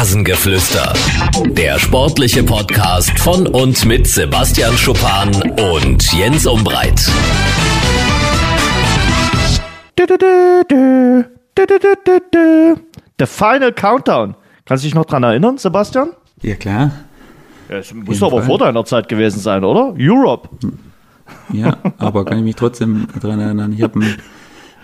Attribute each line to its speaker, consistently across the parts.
Speaker 1: Rasengeflüster. Der sportliche Podcast von und mit Sebastian Schuppan und Jens Umbreit.
Speaker 2: The Final Countdown. Kannst du dich noch dran erinnern, Sebastian?
Speaker 3: Ja, klar.
Speaker 2: Ja, es muss aber Fall. vor deiner Zeit gewesen sein, oder? Europe.
Speaker 3: Ja, aber kann ich mich trotzdem daran erinnern. Ich habe ein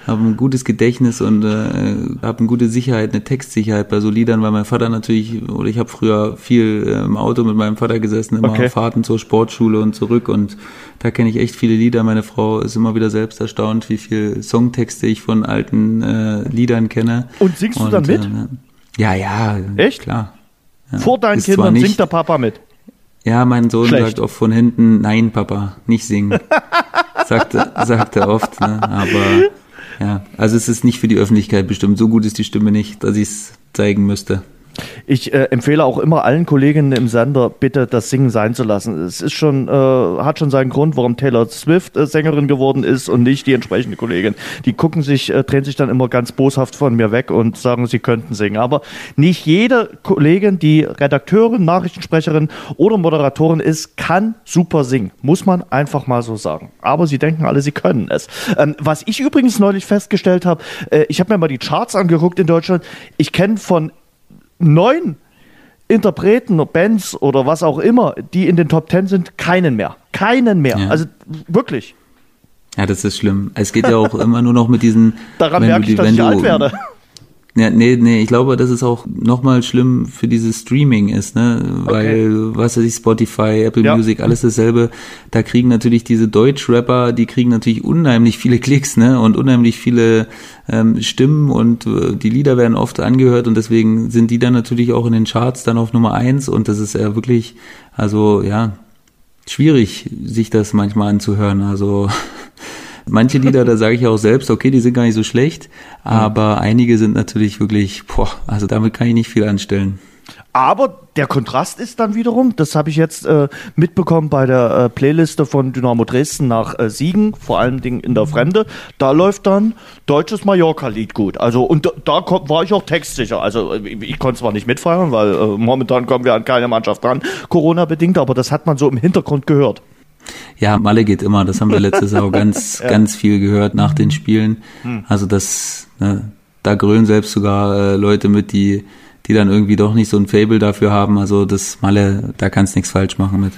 Speaker 3: habe ein gutes Gedächtnis und äh, habe eine gute Sicherheit, eine Textsicherheit bei so Liedern, weil mein Vater natürlich, oder ich habe früher viel äh, im Auto mit meinem Vater gesessen, immer okay. Fahrten zur Sportschule und zurück und da kenne ich echt viele Lieder. Meine Frau ist immer wieder selbst erstaunt, wie viel Songtexte ich von alten äh, Liedern kenne.
Speaker 2: Und singst und, du dann mit?
Speaker 3: Äh, ja, ja,
Speaker 2: echt
Speaker 3: klar.
Speaker 2: Ja. Vor deinen ist Kindern nicht, singt der Papa mit.
Speaker 3: Ja, mein Sohn Schlecht. sagt oft von hinten, nein, Papa, nicht singen. sagt, sagt er oft, ne? aber ja, also es ist nicht für die Öffentlichkeit bestimmt. So gut ist die Stimme nicht, dass ich es zeigen müsste.
Speaker 2: Ich äh, empfehle auch immer allen Kolleginnen im Sender, bitte das Singen sein zu lassen. Es ist schon, äh, hat schon seinen Grund, warum Taylor Swift äh, Sängerin geworden ist und nicht die entsprechende Kollegin. Die gucken sich, äh, drehen sich dann immer ganz boshaft von mir weg und sagen, sie könnten singen. Aber nicht jede Kollegin, die Redakteurin, Nachrichtensprecherin oder Moderatorin ist, kann super singen. Muss man einfach mal so sagen. Aber sie denken alle, sie können es. Ähm, was ich übrigens neulich festgestellt habe, äh, ich habe mir mal die Charts angeguckt in Deutschland. Ich kenne von neun Interpreten, Bands oder was auch immer, die in den Top Ten sind, keinen mehr. Keinen mehr. Ja. Also wirklich.
Speaker 3: Ja, das ist schlimm. Es geht ja auch immer nur noch mit diesen.
Speaker 2: Daran merke ich, dass ich alt werde.
Speaker 3: Ja, nee, nee, ich glaube, dass es auch nochmal schlimm für dieses Streaming ist, ne? Weil, okay. was weiß ich, Spotify, Apple ja. Music, alles dasselbe. Da kriegen natürlich diese Deutsch-Rapper, die kriegen natürlich unheimlich viele Klicks, ne? Und unheimlich viele ähm, Stimmen und äh, die Lieder werden oft angehört und deswegen sind die dann natürlich auch in den Charts dann auf Nummer eins und das ist ja wirklich, also ja, schwierig, sich das manchmal anzuhören. Also Manche Lieder, da sage ich auch selbst, okay, die sind gar nicht so schlecht, aber mhm. einige sind natürlich wirklich, boah, also damit kann ich nicht viel anstellen.
Speaker 2: Aber der Kontrast ist dann wiederum, das habe ich jetzt äh, mitbekommen bei der äh, Playliste von Dynamo Dresden nach äh, Siegen, vor allen Dingen in der Fremde. Da läuft dann deutsches Mallorca-Lied gut. Also und da, da war ich auch textsicher. Also ich, ich konnte zwar nicht mitfeiern, weil äh, momentan kommen wir an keine Mannschaft dran, Corona bedingt, aber das hat man so im Hintergrund gehört.
Speaker 3: Ja, Malle geht immer. Das haben wir letztes Jahr auch ganz, ja. ganz viel gehört nach den Spielen. Hm. Also das, ne, da grölen selbst sogar äh, Leute mit, die, die dann irgendwie doch nicht so ein Fable dafür haben. Also das Malle, da kannst nichts falsch machen mit.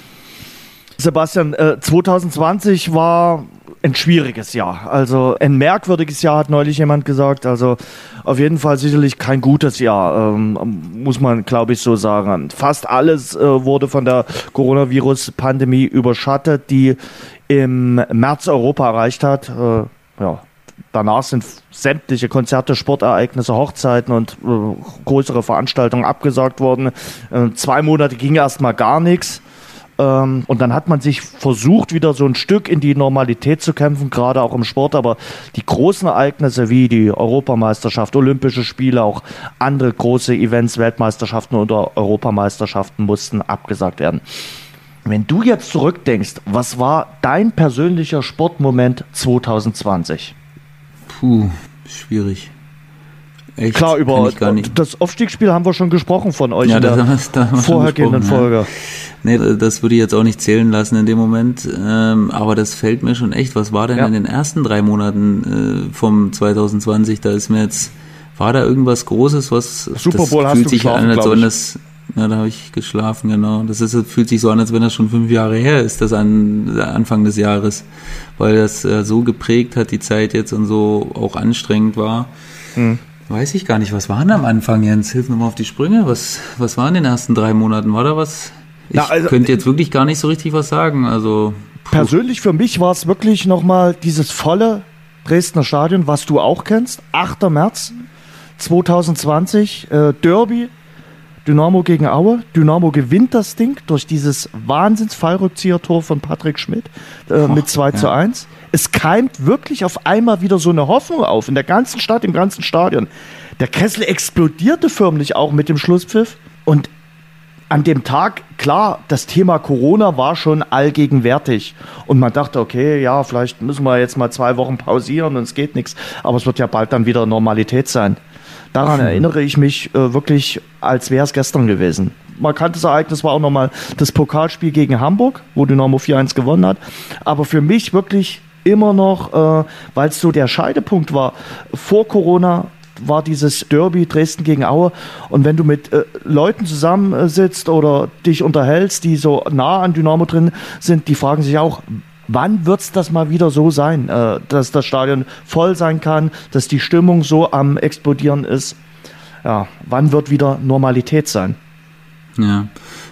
Speaker 2: Sebastian, äh, 2020 war ein schwieriges Jahr. Also ein merkwürdiges Jahr, hat neulich jemand gesagt. Also auf jeden Fall sicherlich kein gutes Jahr, ähm, muss man, glaube ich, so sagen. Fast alles äh, wurde von der Coronavirus-Pandemie überschattet, die im März Europa erreicht hat. Äh, ja, danach sind sämtliche Konzerte, Sportereignisse, Hochzeiten und äh, größere Veranstaltungen abgesagt worden. Äh, zwei Monate ging erstmal gar nichts. Ähm, und dann hat man sich versucht, wieder so ein Stück in die Normalität zu kämpfen, gerade auch im Sport. Aber die großen Ereignisse wie die Europameisterschaft, Olympische Spiele, auch andere große Events, Weltmeisterschaften oder Europameisterschaften mussten abgesagt werden. Wenn du jetzt zurückdenkst, was war dein persönlicher Sportmoment 2020?
Speaker 3: Puh, schwierig.
Speaker 2: Echt? Klar, über das Aufstiegsspiel haben wir schon gesprochen von euch
Speaker 3: ja,
Speaker 2: in der vorhergehenden Folge. Ja.
Speaker 3: Nee, das würde ich jetzt auch nicht zählen lassen in dem Moment. Ähm, aber das fällt mir schon echt. Was war denn ja. in den ersten drei Monaten äh, vom 2020? Da ist mir jetzt, war da irgendwas Großes, was
Speaker 2: Super Bowl
Speaker 3: das
Speaker 2: fühlt sich an, als wenn
Speaker 3: das ja, da habe ich geschlafen, genau. Das ist, fühlt sich so an, als wenn das schon fünf Jahre her ist, das an Anfang des Jahres, weil das äh, so geprägt hat, die Zeit jetzt und so auch anstrengend war. Hm. Weiß ich gar nicht, was waren am Anfang, Jens? Hilf mir mal auf die Sprünge. Was, was war in den ersten drei Monaten? War da was? Ich Na, also, könnte jetzt wirklich gar nicht so richtig was sagen. Also
Speaker 2: puh. persönlich für mich war es wirklich nochmal dieses volle Dresdner Stadion, was du auch kennst. 8. März 2020, äh, Derby, Dynamo gegen Aue. Dynamo gewinnt das Ding durch dieses Wahnsinns-Fallrückzieher-Tor von Patrick Schmidt äh, oh, mit 2 ja. zu 1. Es keimt wirklich auf einmal wieder so eine Hoffnung auf in der ganzen Stadt, im ganzen Stadion. Der Kessel explodierte förmlich auch mit dem Schlusspfiff. Und an dem Tag, klar, das Thema Corona war schon allgegenwärtig. Und man dachte, okay, ja, vielleicht müssen wir jetzt mal zwei Wochen pausieren und es geht nichts. Aber es wird ja bald dann wieder Normalität sein. Daran mhm. erinnere ich mich äh, wirklich, als wäre es gestern gewesen. Markantes Ereignis war auch nochmal das Pokalspiel gegen Hamburg, wo Dynamo 4-1 gewonnen hat. Aber für mich wirklich immer noch, äh, weil es so der Scheidepunkt war, vor Corona war dieses Derby Dresden gegen Aue. Und wenn du mit äh, Leuten zusammensitzt oder dich unterhältst, die so nah an Dynamo drin sind, die fragen sich auch, wann wird es das mal wieder so sein, äh, dass das Stadion voll sein kann, dass die Stimmung so am explodieren ist. Ja, wann wird wieder Normalität sein?
Speaker 3: Ja,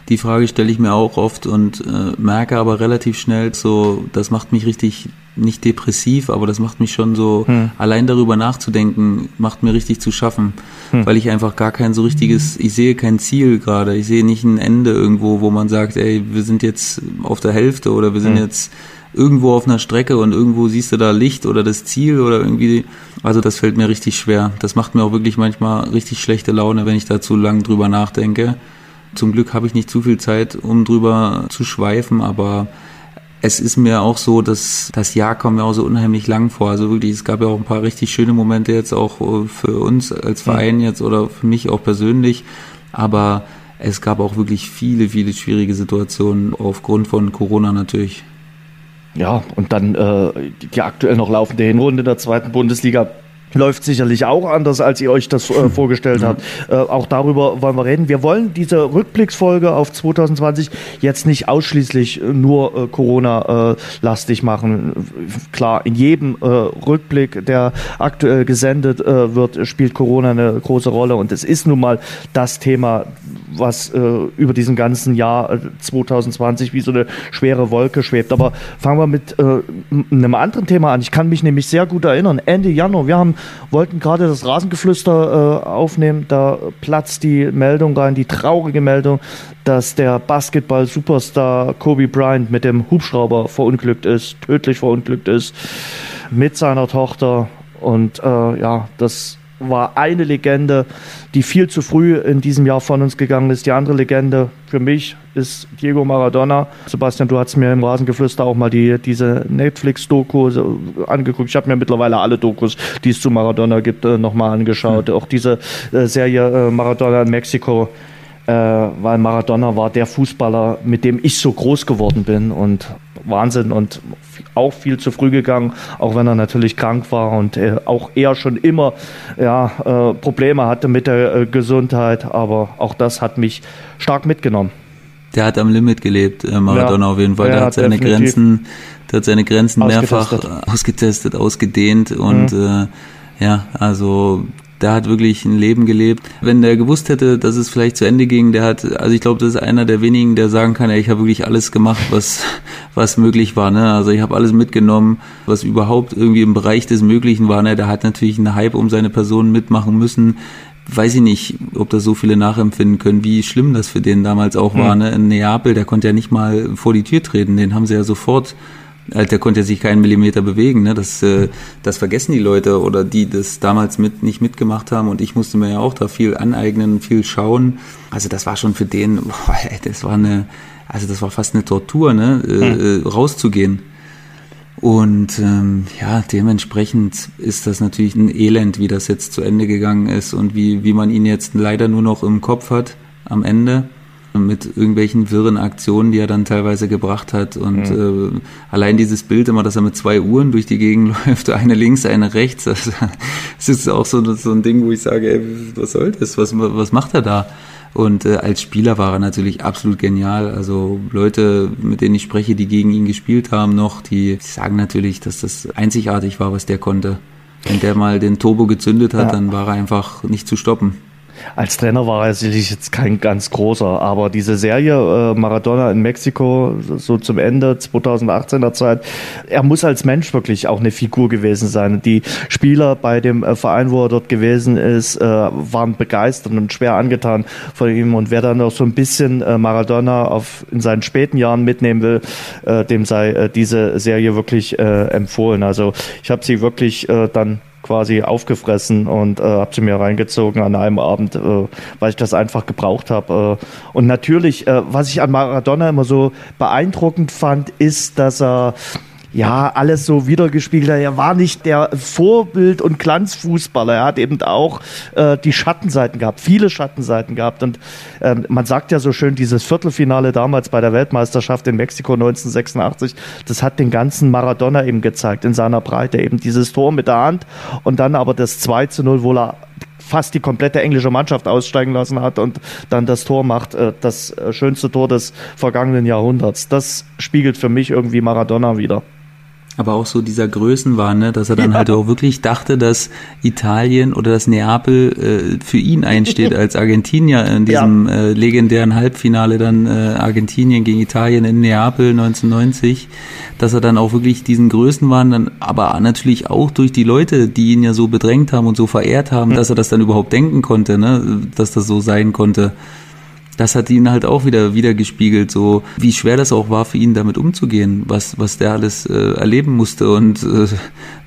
Speaker 3: die Frage stelle ich mir auch oft und äh, merke aber relativ schnell so, das macht mich richtig nicht depressiv, aber das macht mich schon so, hm. allein darüber nachzudenken, macht mir richtig zu schaffen, hm. weil ich einfach gar kein so richtiges, ich sehe kein Ziel gerade, ich sehe nicht ein Ende irgendwo, wo man sagt, ey, wir sind jetzt auf der Hälfte oder wir sind hm. jetzt irgendwo auf einer Strecke und irgendwo siehst du da Licht oder das Ziel oder irgendwie, also das fällt mir richtig schwer. Das macht mir auch wirklich manchmal richtig schlechte Laune, wenn ich da zu lang drüber nachdenke. Zum Glück habe ich nicht zu viel Zeit, um drüber zu schweifen, aber es ist mir auch so, dass das Jahr kommt mir auch so unheimlich lang vor. Also wirklich, es gab ja auch ein paar richtig schöne Momente jetzt auch äh, für uns als Verein jetzt oder für mich auch persönlich. Aber es gab auch wirklich viele, viele schwierige Situationen aufgrund von Corona natürlich.
Speaker 2: Ja, und dann äh, die aktuell noch laufende Hinrunde der zweiten Bundesliga läuft sicherlich auch anders, als ihr euch das äh, vorgestellt habt. Äh, auch darüber wollen wir reden. Wir wollen diese Rückblicksfolge auf 2020 jetzt nicht ausschließlich nur äh, Corona-lastig machen. Klar, in jedem äh, Rückblick, der aktuell gesendet äh, wird, spielt Corona eine große Rolle und es ist nun mal das Thema, was äh, über diesem ganzen Jahr 2020 wie so eine schwere Wolke schwebt. Aber fangen wir mit einem anderen Thema an. Ich kann mich nämlich sehr gut erinnern. Ende Januar, wir haben wollten gerade das Rasengeflüster äh, aufnehmen. Da platzt die Meldung rein, die traurige Meldung, dass der Basketball-Superstar Kobe Bryant mit dem Hubschrauber verunglückt ist, tödlich verunglückt ist, mit seiner Tochter. Und äh, ja, das war eine Legende, die viel zu früh in diesem Jahr von uns gegangen ist. Die andere Legende für mich ist Diego Maradona. Sebastian, du hast mir im Rasengeflüster auch mal die, diese Netflix-Doku angeguckt. Ich habe mir mittlerweile alle Dokus, die es zu Maradona gibt, äh, nochmal angeschaut. Mhm. Auch diese äh, Serie äh, Maradona in Mexiko weil Maradona war der Fußballer, mit dem ich so groß geworden bin und Wahnsinn und auch viel zu früh gegangen, auch wenn er natürlich krank war und äh, auch er schon immer ja, äh, Probleme hatte mit der äh, Gesundheit, aber auch das hat mich stark mitgenommen.
Speaker 3: Der hat am Limit gelebt, äh, Maradona ja, auf jeden Fall. Der hat seine Grenzen, der hat seine Grenzen mehrfach ausgetestet, ausgedehnt und mhm. äh, ja, also der hat wirklich ein Leben gelebt. Wenn der gewusst hätte, dass es vielleicht zu Ende ging, der hat, also ich glaube, das ist einer der wenigen, der sagen kann, ey, ich habe wirklich alles gemacht, was was möglich war. Ne? Also ich habe alles mitgenommen, was überhaupt irgendwie im Bereich des Möglichen war. Ne? Der hat natürlich einen Hype um seine Person mitmachen müssen. Weiß ich nicht, ob das so viele nachempfinden können, wie schlimm das für den damals auch war. Hm. Ne? In Neapel, der konnte ja nicht mal vor die Tür treten. Den haben sie ja sofort Der konnte sich keinen Millimeter bewegen. Ne? Das, äh, das vergessen die Leute oder die das damals mit nicht mitgemacht haben. Und ich musste mir ja auch da viel aneignen, viel schauen. Also das war schon für den, boah, ey, das war eine, also das war fast eine Tortur, ne? Äh, hm. rauszugehen. Und ähm, ja, dementsprechend ist das natürlich ein Elend, wie das jetzt zu Ende gegangen ist und wie, wie man ihn jetzt leider nur noch im Kopf hat am Ende mit irgendwelchen wirren Aktionen, die er dann teilweise gebracht hat. Und mhm. äh, allein dieses Bild immer, dass er mit zwei Uhren durch die Gegend läuft, eine links, eine rechts, das, das ist auch so, so ein Ding, wo ich sage, ey, was soll das? Was, was macht er da? Und äh, als Spieler war er natürlich absolut genial. Also Leute, mit denen ich spreche, die gegen ihn gespielt haben noch, die sagen natürlich, dass das einzigartig war, was der konnte. Wenn der mal den Turbo gezündet hat, ja. dann war er einfach nicht zu stoppen.
Speaker 2: Als Trainer war er sicherlich jetzt kein ganz großer, aber diese Serie äh, Maradona in Mexiko, so zum Ende 2018er Zeit, er muss als Mensch wirklich auch eine Figur gewesen sein. Die Spieler bei dem äh, Verein, wo er dort gewesen ist, äh, waren begeistert und schwer angetan von ihm. Und wer dann noch so ein bisschen äh, Maradona auf, in seinen späten Jahren mitnehmen will, äh, dem sei äh, diese Serie wirklich empfohlen. Also ich habe sie wirklich dann quasi aufgefressen und äh, habe sie mir reingezogen an einem Abend, äh, weil ich das einfach gebraucht habe. Äh, und natürlich, äh, was ich an Maradona immer so beeindruckend fand, ist, dass er ja, alles so wiedergespiegelt. Er war nicht der Vorbild- und Glanzfußballer. Er hat eben auch äh, die Schattenseiten gehabt, viele Schattenseiten gehabt. Und ähm, man sagt ja so schön, dieses Viertelfinale damals bei der Weltmeisterschaft in Mexiko 1986, das hat den ganzen Maradona eben gezeigt in seiner Breite. Eben dieses Tor mit der Hand und dann aber das 2 zu 0, wo er fast die komplette englische Mannschaft aussteigen lassen hat und dann das Tor macht, äh, das äh, schönste Tor des vergangenen Jahrhunderts. Das spiegelt für mich irgendwie Maradona wieder
Speaker 3: aber auch so dieser Größenwahn, ne, dass er dann halt auch wirklich dachte, dass Italien oder das Neapel äh, für ihn einsteht als Argentinier in diesem ja. äh, legendären Halbfinale dann äh, Argentinien gegen Italien in Neapel 1990, dass er dann auch wirklich diesen Größenwahn dann, aber natürlich auch durch die Leute, die ihn ja so bedrängt haben und so verehrt haben, mhm. dass er das dann überhaupt denken konnte, ne, dass das so sein konnte das hat ihn halt auch wieder wiedergespiegelt, so wie schwer das auch war für ihn damit umzugehen, was, was der alles äh, erleben musste und äh,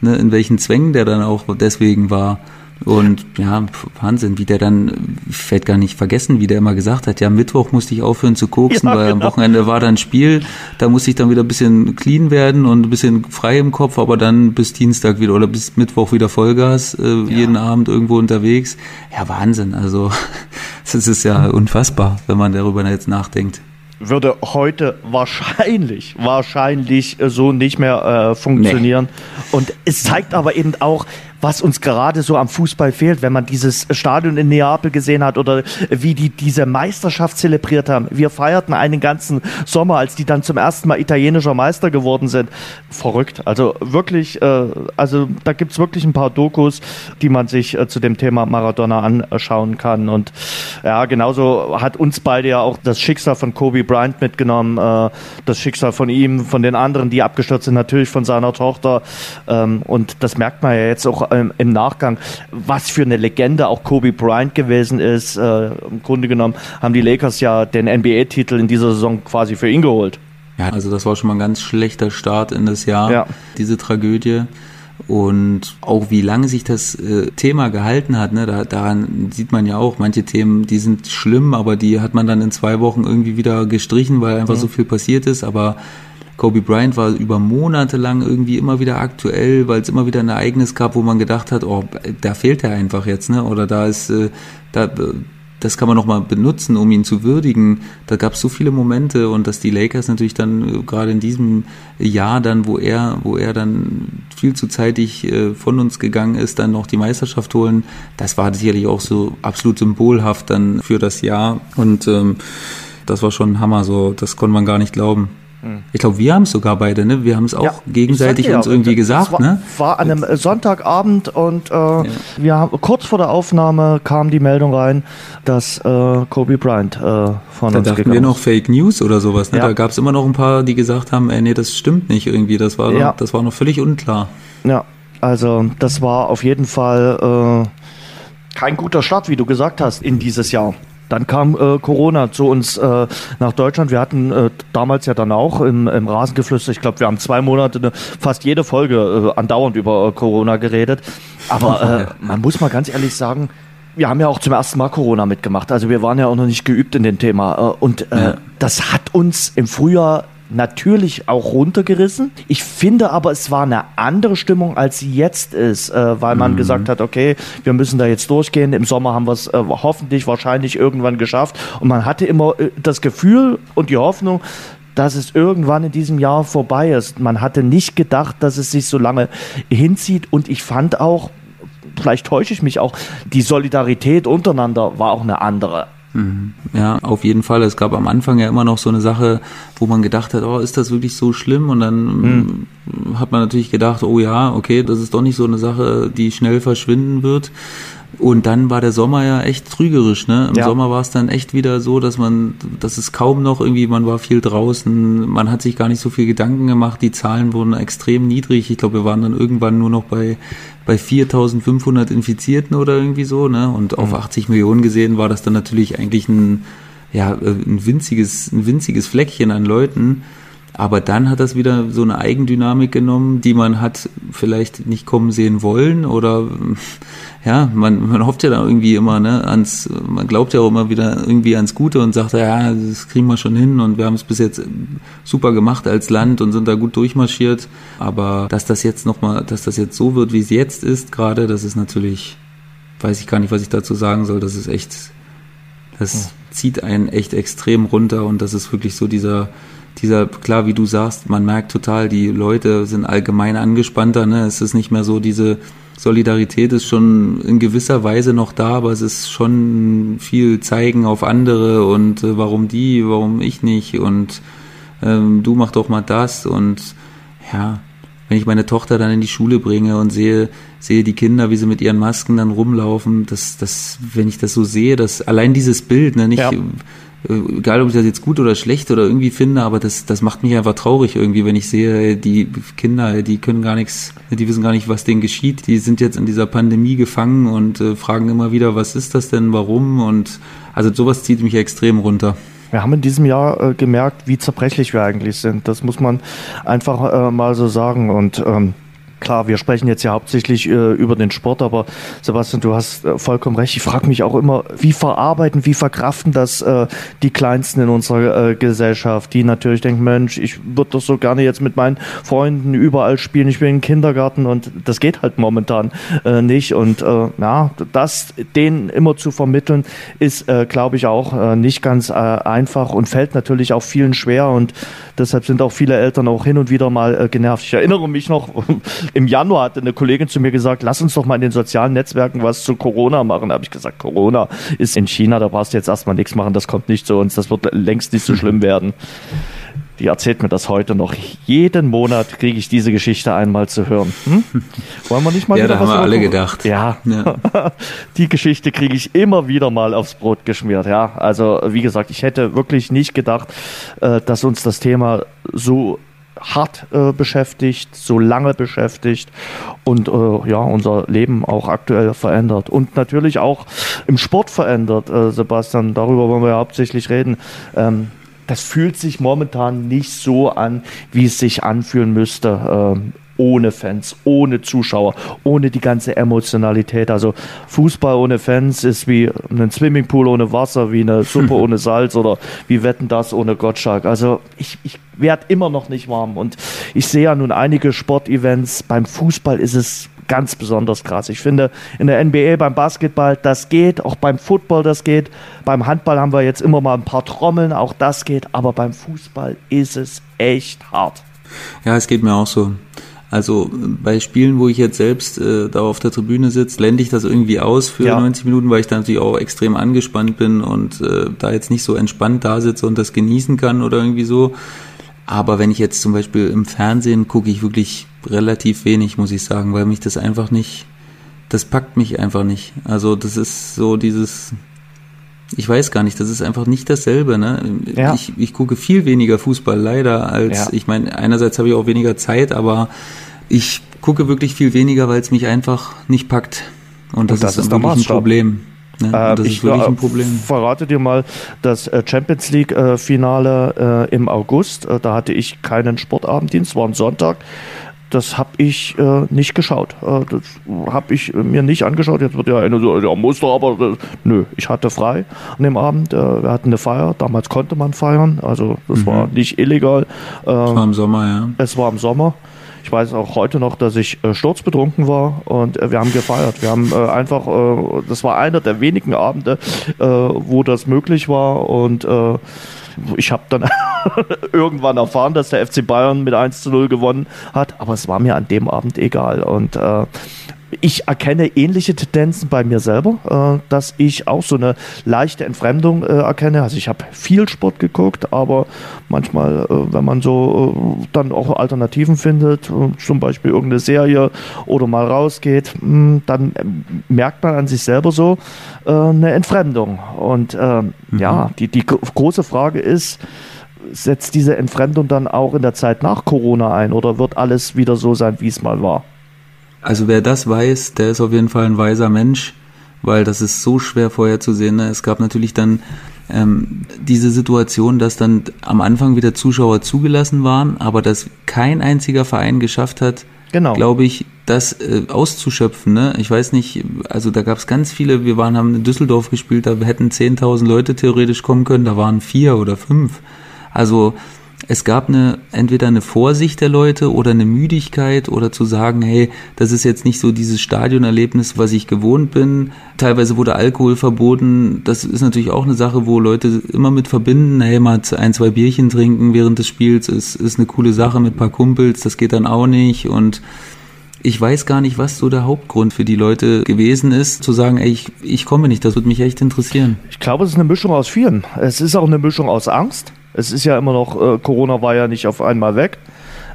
Speaker 3: ne, in welchen Zwängen der dann auch deswegen war. Und ja, Wahnsinn, wie der dann, ich werde gar nicht vergessen, wie der immer gesagt hat, ja, Mittwoch musste ich aufhören zu koksen, ja, weil genau. am Wochenende war dann Spiel, da musste ich dann wieder ein bisschen clean werden und ein bisschen frei im Kopf, aber dann bis Dienstag wieder oder bis Mittwoch wieder Vollgas, äh, ja. jeden Abend irgendwo unterwegs. Ja, Wahnsinn, also das ist ja unfassbar, wenn man darüber jetzt nachdenkt
Speaker 2: würde heute wahrscheinlich, wahrscheinlich so nicht mehr äh, funktionieren. Nee. Und es zeigt aber eben auch, was uns gerade so am Fußball fehlt, wenn man dieses Stadion in Neapel gesehen hat oder wie die diese Meisterschaft zelebriert haben. Wir feierten einen ganzen Sommer, als die dann zum ersten Mal italienischer Meister geworden sind. Verrückt. Also wirklich, äh, also da gibt's wirklich ein paar Dokus, die man sich äh, zu dem Thema Maradona anschauen kann. Und ja, genauso hat uns beide ja auch das Schicksal von Kobe Bryant mitgenommen, äh, das Schicksal von ihm, von den anderen, die abgestürzt sind, natürlich von seiner Tochter. Ähm, und das merkt man ja jetzt auch ähm, im Nachgang, was für eine Legende auch Kobe Bryant gewesen ist. Äh, Im Grunde genommen haben die Lakers ja den NBA-Titel in dieser Saison quasi für ihn geholt.
Speaker 3: Ja, also das war schon mal ein ganz schlechter Start in das Jahr, ja. diese Tragödie. Und auch wie lange sich das äh, Thema gehalten hat, ne, da, daran sieht man ja auch, manche Themen, die sind schlimm, aber die hat man dann in zwei Wochen irgendwie wieder gestrichen, weil einfach mhm. so viel passiert ist. Aber Kobe Bryant war über Monate lang irgendwie immer wieder aktuell, weil es immer wieder ein Ereignis gab, wo man gedacht hat, oh, da fehlt er einfach jetzt, ne? Oder da ist, äh, da, das kann man nochmal benutzen, um ihn zu würdigen. Da gab es so viele Momente und dass die Lakers natürlich dann äh, gerade in diesem Jahr dann, wo er, wo er dann viel zu zeitig äh, von uns gegangen ist, dann noch die Meisterschaft holen, das war sicherlich auch so absolut symbolhaft dann für das Jahr und ähm, das war schon ein Hammer, so das konnte man gar nicht glauben. Ich glaube, wir haben es sogar beide, ne? Wir haben es auch ja, gegenseitig uns ja, irgendwie gesagt,
Speaker 2: war,
Speaker 3: ne?
Speaker 2: War an einem Sonntagabend und äh, ja. wir haben, kurz vor der Aufnahme kam die Meldung rein, dass äh, Kobe Bryant äh, von
Speaker 3: da
Speaker 2: uns
Speaker 3: dachten wir noch Fake News oder sowas, ne? Da gab es immer noch ein paar, die gesagt haben, ey, nee, das stimmt nicht irgendwie. Das war, noch, das war noch völlig unklar.
Speaker 2: Ja, also das war auf jeden Fall äh, kein guter Start, wie du gesagt hast, in dieses Jahr. Dann kam äh, Corona zu uns äh, nach Deutschland. Wir hatten äh, damals ja dann auch im, im Rasengeflüster, ich glaube, wir haben zwei Monate ne, fast jede Folge äh, andauernd über äh, Corona geredet. Aber äh, man muss mal ganz ehrlich sagen, wir haben ja auch zum ersten Mal Corona mitgemacht. Also wir waren ja auch noch nicht geübt in dem Thema. Äh, und äh, ja. das hat uns im Frühjahr natürlich auch runtergerissen. Ich finde aber, es war eine andere Stimmung, als sie jetzt ist, äh, weil man mhm. gesagt hat, okay, wir müssen da jetzt durchgehen. Im Sommer haben wir es äh, hoffentlich, wahrscheinlich irgendwann geschafft. Und man hatte immer äh, das Gefühl und die Hoffnung, dass es irgendwann in diesem Jahr vorbei ist. Man hatte nicht gedacht, dass es sich so lange hinzieht. Und ich fand auch, vielleicht täusche ich mich auch, die Solidarität untereinander war auch eine andere.
Speaker 3: Mhm. Ja, auf jeden Fall. Es gab am Anfang ja immer noch so eine Sache, wo man gedacht hat, oh, ist das wirklich so schlimm? Und dann mhm. hat man natürlich gedacht, oh ja, okay, das ist doch nicht so eine Sache, die schnell verschwinden wird. Und dann war der Sommer ja echt trügerisch, ne? Im ja. Sommer war es dann echt wieder so, dass man, dass es kaum noch irgendwie, man war viel draußen, man hat sich gar nicht so viel Gedanken gemacht, die Zahlen wurden extrem niedrig. Ich glaube, wir waren dann irgendwann nur noch bei, bei 4500 Infizierten oder irgendwie so, ne? Und auf 80 mhm. Millionen gesehen war das dann natürlich eigentlich ein, ja, ein winziges, ein winziges Fleckchen an Leuten. Aber dann hat das wieder so eine Eigendynamik genommen, die man hat vielleicht nicht kommen sehen wollen oder ja, man, man hofft ja da irgendwie immer, ne, ans, man glaubt ja auch immer wieder irgendwie ans Gute und sagt, ja, das kriegen wir schon hin und wir haben es bis jetzt super gemacht als Land und sind da gut durchmarschiert. Aber dass das jetzt nochmal, dass das jetzt so wird, wie es jetzt ist, gerade, das ist natürlich, weiß ich gar nicht, was ich dazu sagen soll, das ist echt, das ja. zieht einen echt extrem runter und das ist wirklich so dieser, dieser, klar, wie du sagst, man merkt total, die Leute sind allgemein angespannter, ne? Es ist nicht mehr so diese, Solidarität ist schon in gewisser Weise noch da, aber es ist schon viel zeigen auf andere und äh, warum die, warum ich nicht und ähm, du mach doch mal das und ja, wenn ich meine Tochter dann in die Schule bringe und sehe, sehe die Kinder, wie sie mit ihren Masken dann rumlaufen, das, das, wenn ich das so sehe, dass allein dieses Bild, ne, nicht, ja. Äh, egal ob ich das jetzt gut oder schlecht oder irgendwie finde, aber das, das macht mich einfach traurig irgendwie, wenn ich sehe, die Kinder, die können gar nichts, die wissen gar nicht, was denen geschieht. Die sind jetzt in dieser Pandemie gefangen und äh, fragen immer wieder, was ist das denn, warum? Und also sowas zieht mich extrem runter.
Speaker 2: Wir haben in diesem Jahr äh, gemerkt, wie zerbrechlich wir eigentlich sind. Das muss man einfach äh, mal so sagen. Und ähm, Klar, wir sprechen jetzt ja hauptsächlich äh, über den Sport, aber Sebastian, du hast äh, vollkommen recht. Ich frage mich auch immer, wie verarbeiten, wie verkraften das äh, die Kleinsten in unserer äh, Gesellschaft, die natürlich denken, Mensch, ich würde doch so gerne jetzt mit meinen Freunden überall spielen, ich bin im Kindergarten und das geht halt momentan äh, nicht. Und äh, ja, das denen immer zu vermitteln, ist, glaube ich, auch nicht ganz einfach und fällt natürlich auch vielen schwer und deshalb sind auch viele Eltern auch hin und wieder mal genervt. Ich erinnere mich noch, im Januar hatte eine Kollegin zu mir gesagt, lass uns doch mal in den sozialen Netzwerken was zu Corona machen. Da habe ich gesagt, Corona ist in China, da brauchst du jetzt erstmal nichts machen, das kommt nicht zu uns, das wird längst nicht so schlimm werden. Die erzählt mir das heute noch. Jeden Monat kriege ich diese Geschichte einmal zu hören. Hm?
Speaker 3: Wollen wir nicht mal ja, wieder da was haben wir alle gedacht.
Speaker 2: Ja, ja. die Geschichte kriege ich immer wieder mal aufs Brot geschmiert. Ja, also wie gesagt, ich hätte wirklich nicht gedacht, äh, dass uns das Thema so hart äh, beschäftigt, so lange beschäftigt und äh, ja, unser Leben auch aktuell verändert. Und natürlich auch im Sport verändert, äh, Sebastian, darüber wollen wir ja hauptsächlich reden. Ähm, das fühlt sich momentan nicht so an, wie es sich anfühlen müsste. Ähm, ohne Fans, ohne Zuschauer, ohne die ganze Emotionalität. Also Fußball ohne Fans ist wie ein Swimmingpool ohne Wasser, wie eine Suppe ohne Salz oder wie Wetten das ohne Gottschalk. Also ich, ich werde immer noch nicht warm und ich sehe ja nun einige Sportevents. Beim Fußball ist es ganz besonders krass. Ich finde, in der NBA, beim Basketball, das geht, auch beim Football, das geht. Beim Handball haben wir jetzt immer mal ein paar Trommeln, auch das geht, aber beim Fußball ist es echt hart.
Speaker 3: Ja, es geht mir auch so. Also bei Spielen, wo ich jetzt selbst äh, da auf der Tribüne sitze, blende ich das irgendwie aus für ja. 90 Minuten, weil ich da natürlich auch extrem angespannt bin und äh, da jetzt nicht so entspannt da sitze und das genießen kann oder irgendwie so. Aber wenn ich jetzt zum Beispiel im Fernsehen gucke, ich wirklich relativ wenig, muss ich sagen, weil mich das einfach nicht, das packt mich einfach nicht. Also das ist so dieses, ich weiß gar nicht, das ist einfach nicht dasselbe. Ne? Ja. Ich, ich gucke viel weniger Fußball leider als, ja. ich meine, einerseits habe ich auch weniger Zeit, aber ich gucke wirklich viel weniger, weil es mich einfach nicht packt. Und das, Und das ist, ist wirklich ein Problem.
Speaker 2: Ne? das ich ist wirklich ein Problem. verrate dir mal das äh, Champions League äh, Finale äh, im August. da hatte ich keinen Sportabenddienst, war ein Sonntag das habe ich äh, nicht geschaut. Äh, das habe ich mir nicht angeschaut. Jetzt wird ja eine so, ja, musste aber, das, nö, ich hatte frei an dem Abend. Äh, wir hatten eine Feier. Damals konnte man feiern. Also, das mhm. war nicht illegal.
Speaker 3: es war im Sommer, ja.
Speaker 2: Es war im Sommer. Ich weiß auch heute noch, dass ich äh, sturzbetrunken war und äh, wir haben gefeiert. Wir haben äh, einfach, äh, das war einer der wenigen Abende, äh, wo das möglich war und äh, ich habe dann irgendwann erfahren, dass der FC Bayern mit 1 zu 0 gewonnen hat, aber es war mir an dem Abend egal. Und äh, ich erkenne ähnliche Tendenzen bei mir selber, äh, dass ich auch so eine leichte Entfremdung äh, erkenne. Also ich habe viel Sport geguckt, aber manchmal, äh, wenn man so äh, dann auch Alternativen findet, äh, zum Beispiel irgendeine Serie oder mal rausgeht, mh, hm, dann merkt man an sich selber so äh, eine Entfremdung. Und mhm. ja, die, die große Frage ist, setzt diese Entfremdung dann auch in der Zeit nach Corona ein oder wird alles wieder so sein, wie es mal war?
Speaker 3: Also wer das weiß, der ist auf jeden Fall ein weiser Mensch, weil das ist so schwer vorherzusehen. Ne? Es gab natürlich dann ähm, diese Situation, dass dann am Anfang wieder Zuschauer zugelassen waren, aber dass kein einziger Verein geschafft hat, genau. glaube ich, das äh, auszuschöpfen. Ne? Ich weiß nicht, also da gab es ganz viele, wir waren, haben in Düsseldorf gespielt, da hätten 10.000 Leute theoretisch kommen können, da waren vier oder fünf. Also es gab eine, entweder eine Vorsicht der Leute oder eine Müdigkeit oder zu sagen, hey, das ist jetzt nicht so dieses Stadionerlebnis, was ich gewohnt bin. Teilweise wurde Alkohol verboten. Das ist natürlich auch eine Sache, wo Leute immer mit verbinden, hey, mal ein, zwei Bierchen trinken während des Spiels ist, ist eine coole Sache mit ein paar Kumpels, das geht dann auch nicht und ich weiß gar nicht, was so der Hauptgrund für die Leute gewesen ist, zu sagen, ey, ich, ich komme nicht, das würde mich echt interessieren.
Speaker 2: Ich glaube, es ist eine Mischung aus vielen. Es ist auch eine Mischung aus Angst. Es ist ja immer noch, äh, Corona war ja nicht auf einmal weg.